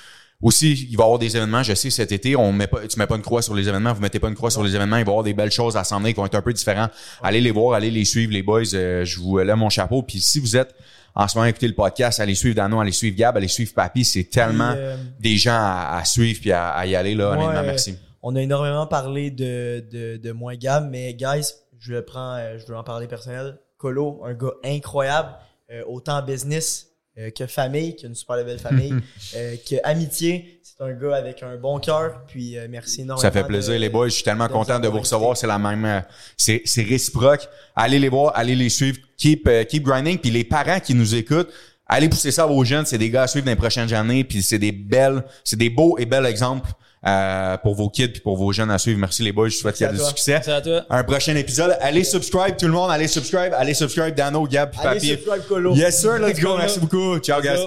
aussi, il va y avoir des événements. Je sais, cet été, on met pas, tu mets pas une croix sur les événements, vous mettez pas une croix sur les événements. Il va y avoir des belles choses à s'emmener qui vont être un peu différents. Allez les voir, allez les suivre, les boys. Euh, je vous lève mon chapeau. Puis si vous êtes en ce moment à écouter le podcast, allez suivre Dano, allez suivre Gab, allez suivre Papy. C'est tellement euh, des gens à, à suivre puis à, à y aller là. Honnêtement, Ouais. merci. On a énormément parlé de, de, de moi et Gab, mais guys, je le prends, euh, je veux en parler personnel. Colo, un gars incroyable, euh, autant en business euh, que famille, qui a une super belle famille, *laughs* euh, que amitié. C'est un gars avec un bon cœur, puis euh, merci énormément. Ça fait plaisir, de- les boys. Je suis tellement content de vous recevoir. C'est la même, euh, c'est, c'est réciproque. Allez les voir, allez les suivre. Keep, euh, keep grinding. Puis les parents qui nous écoutent, allez pousser ça à vos jeunes. C'est des gars à suivre dans les prochaines années. Puis c'est des belles, c'est des beaux et belles exemples pour vos kids puis pour vos jeunes à suivre. Merci les boys, je vous souhaite qu'il y ait du succès. Merci à toi. Un prochain épisode. Allez subscribe tout le monde, allez subscribe, allez subscribe Dano, Gab, Papier. Allez subscribe Colo. Yes sir, let's go. Merci beaucoup. Ciao guys.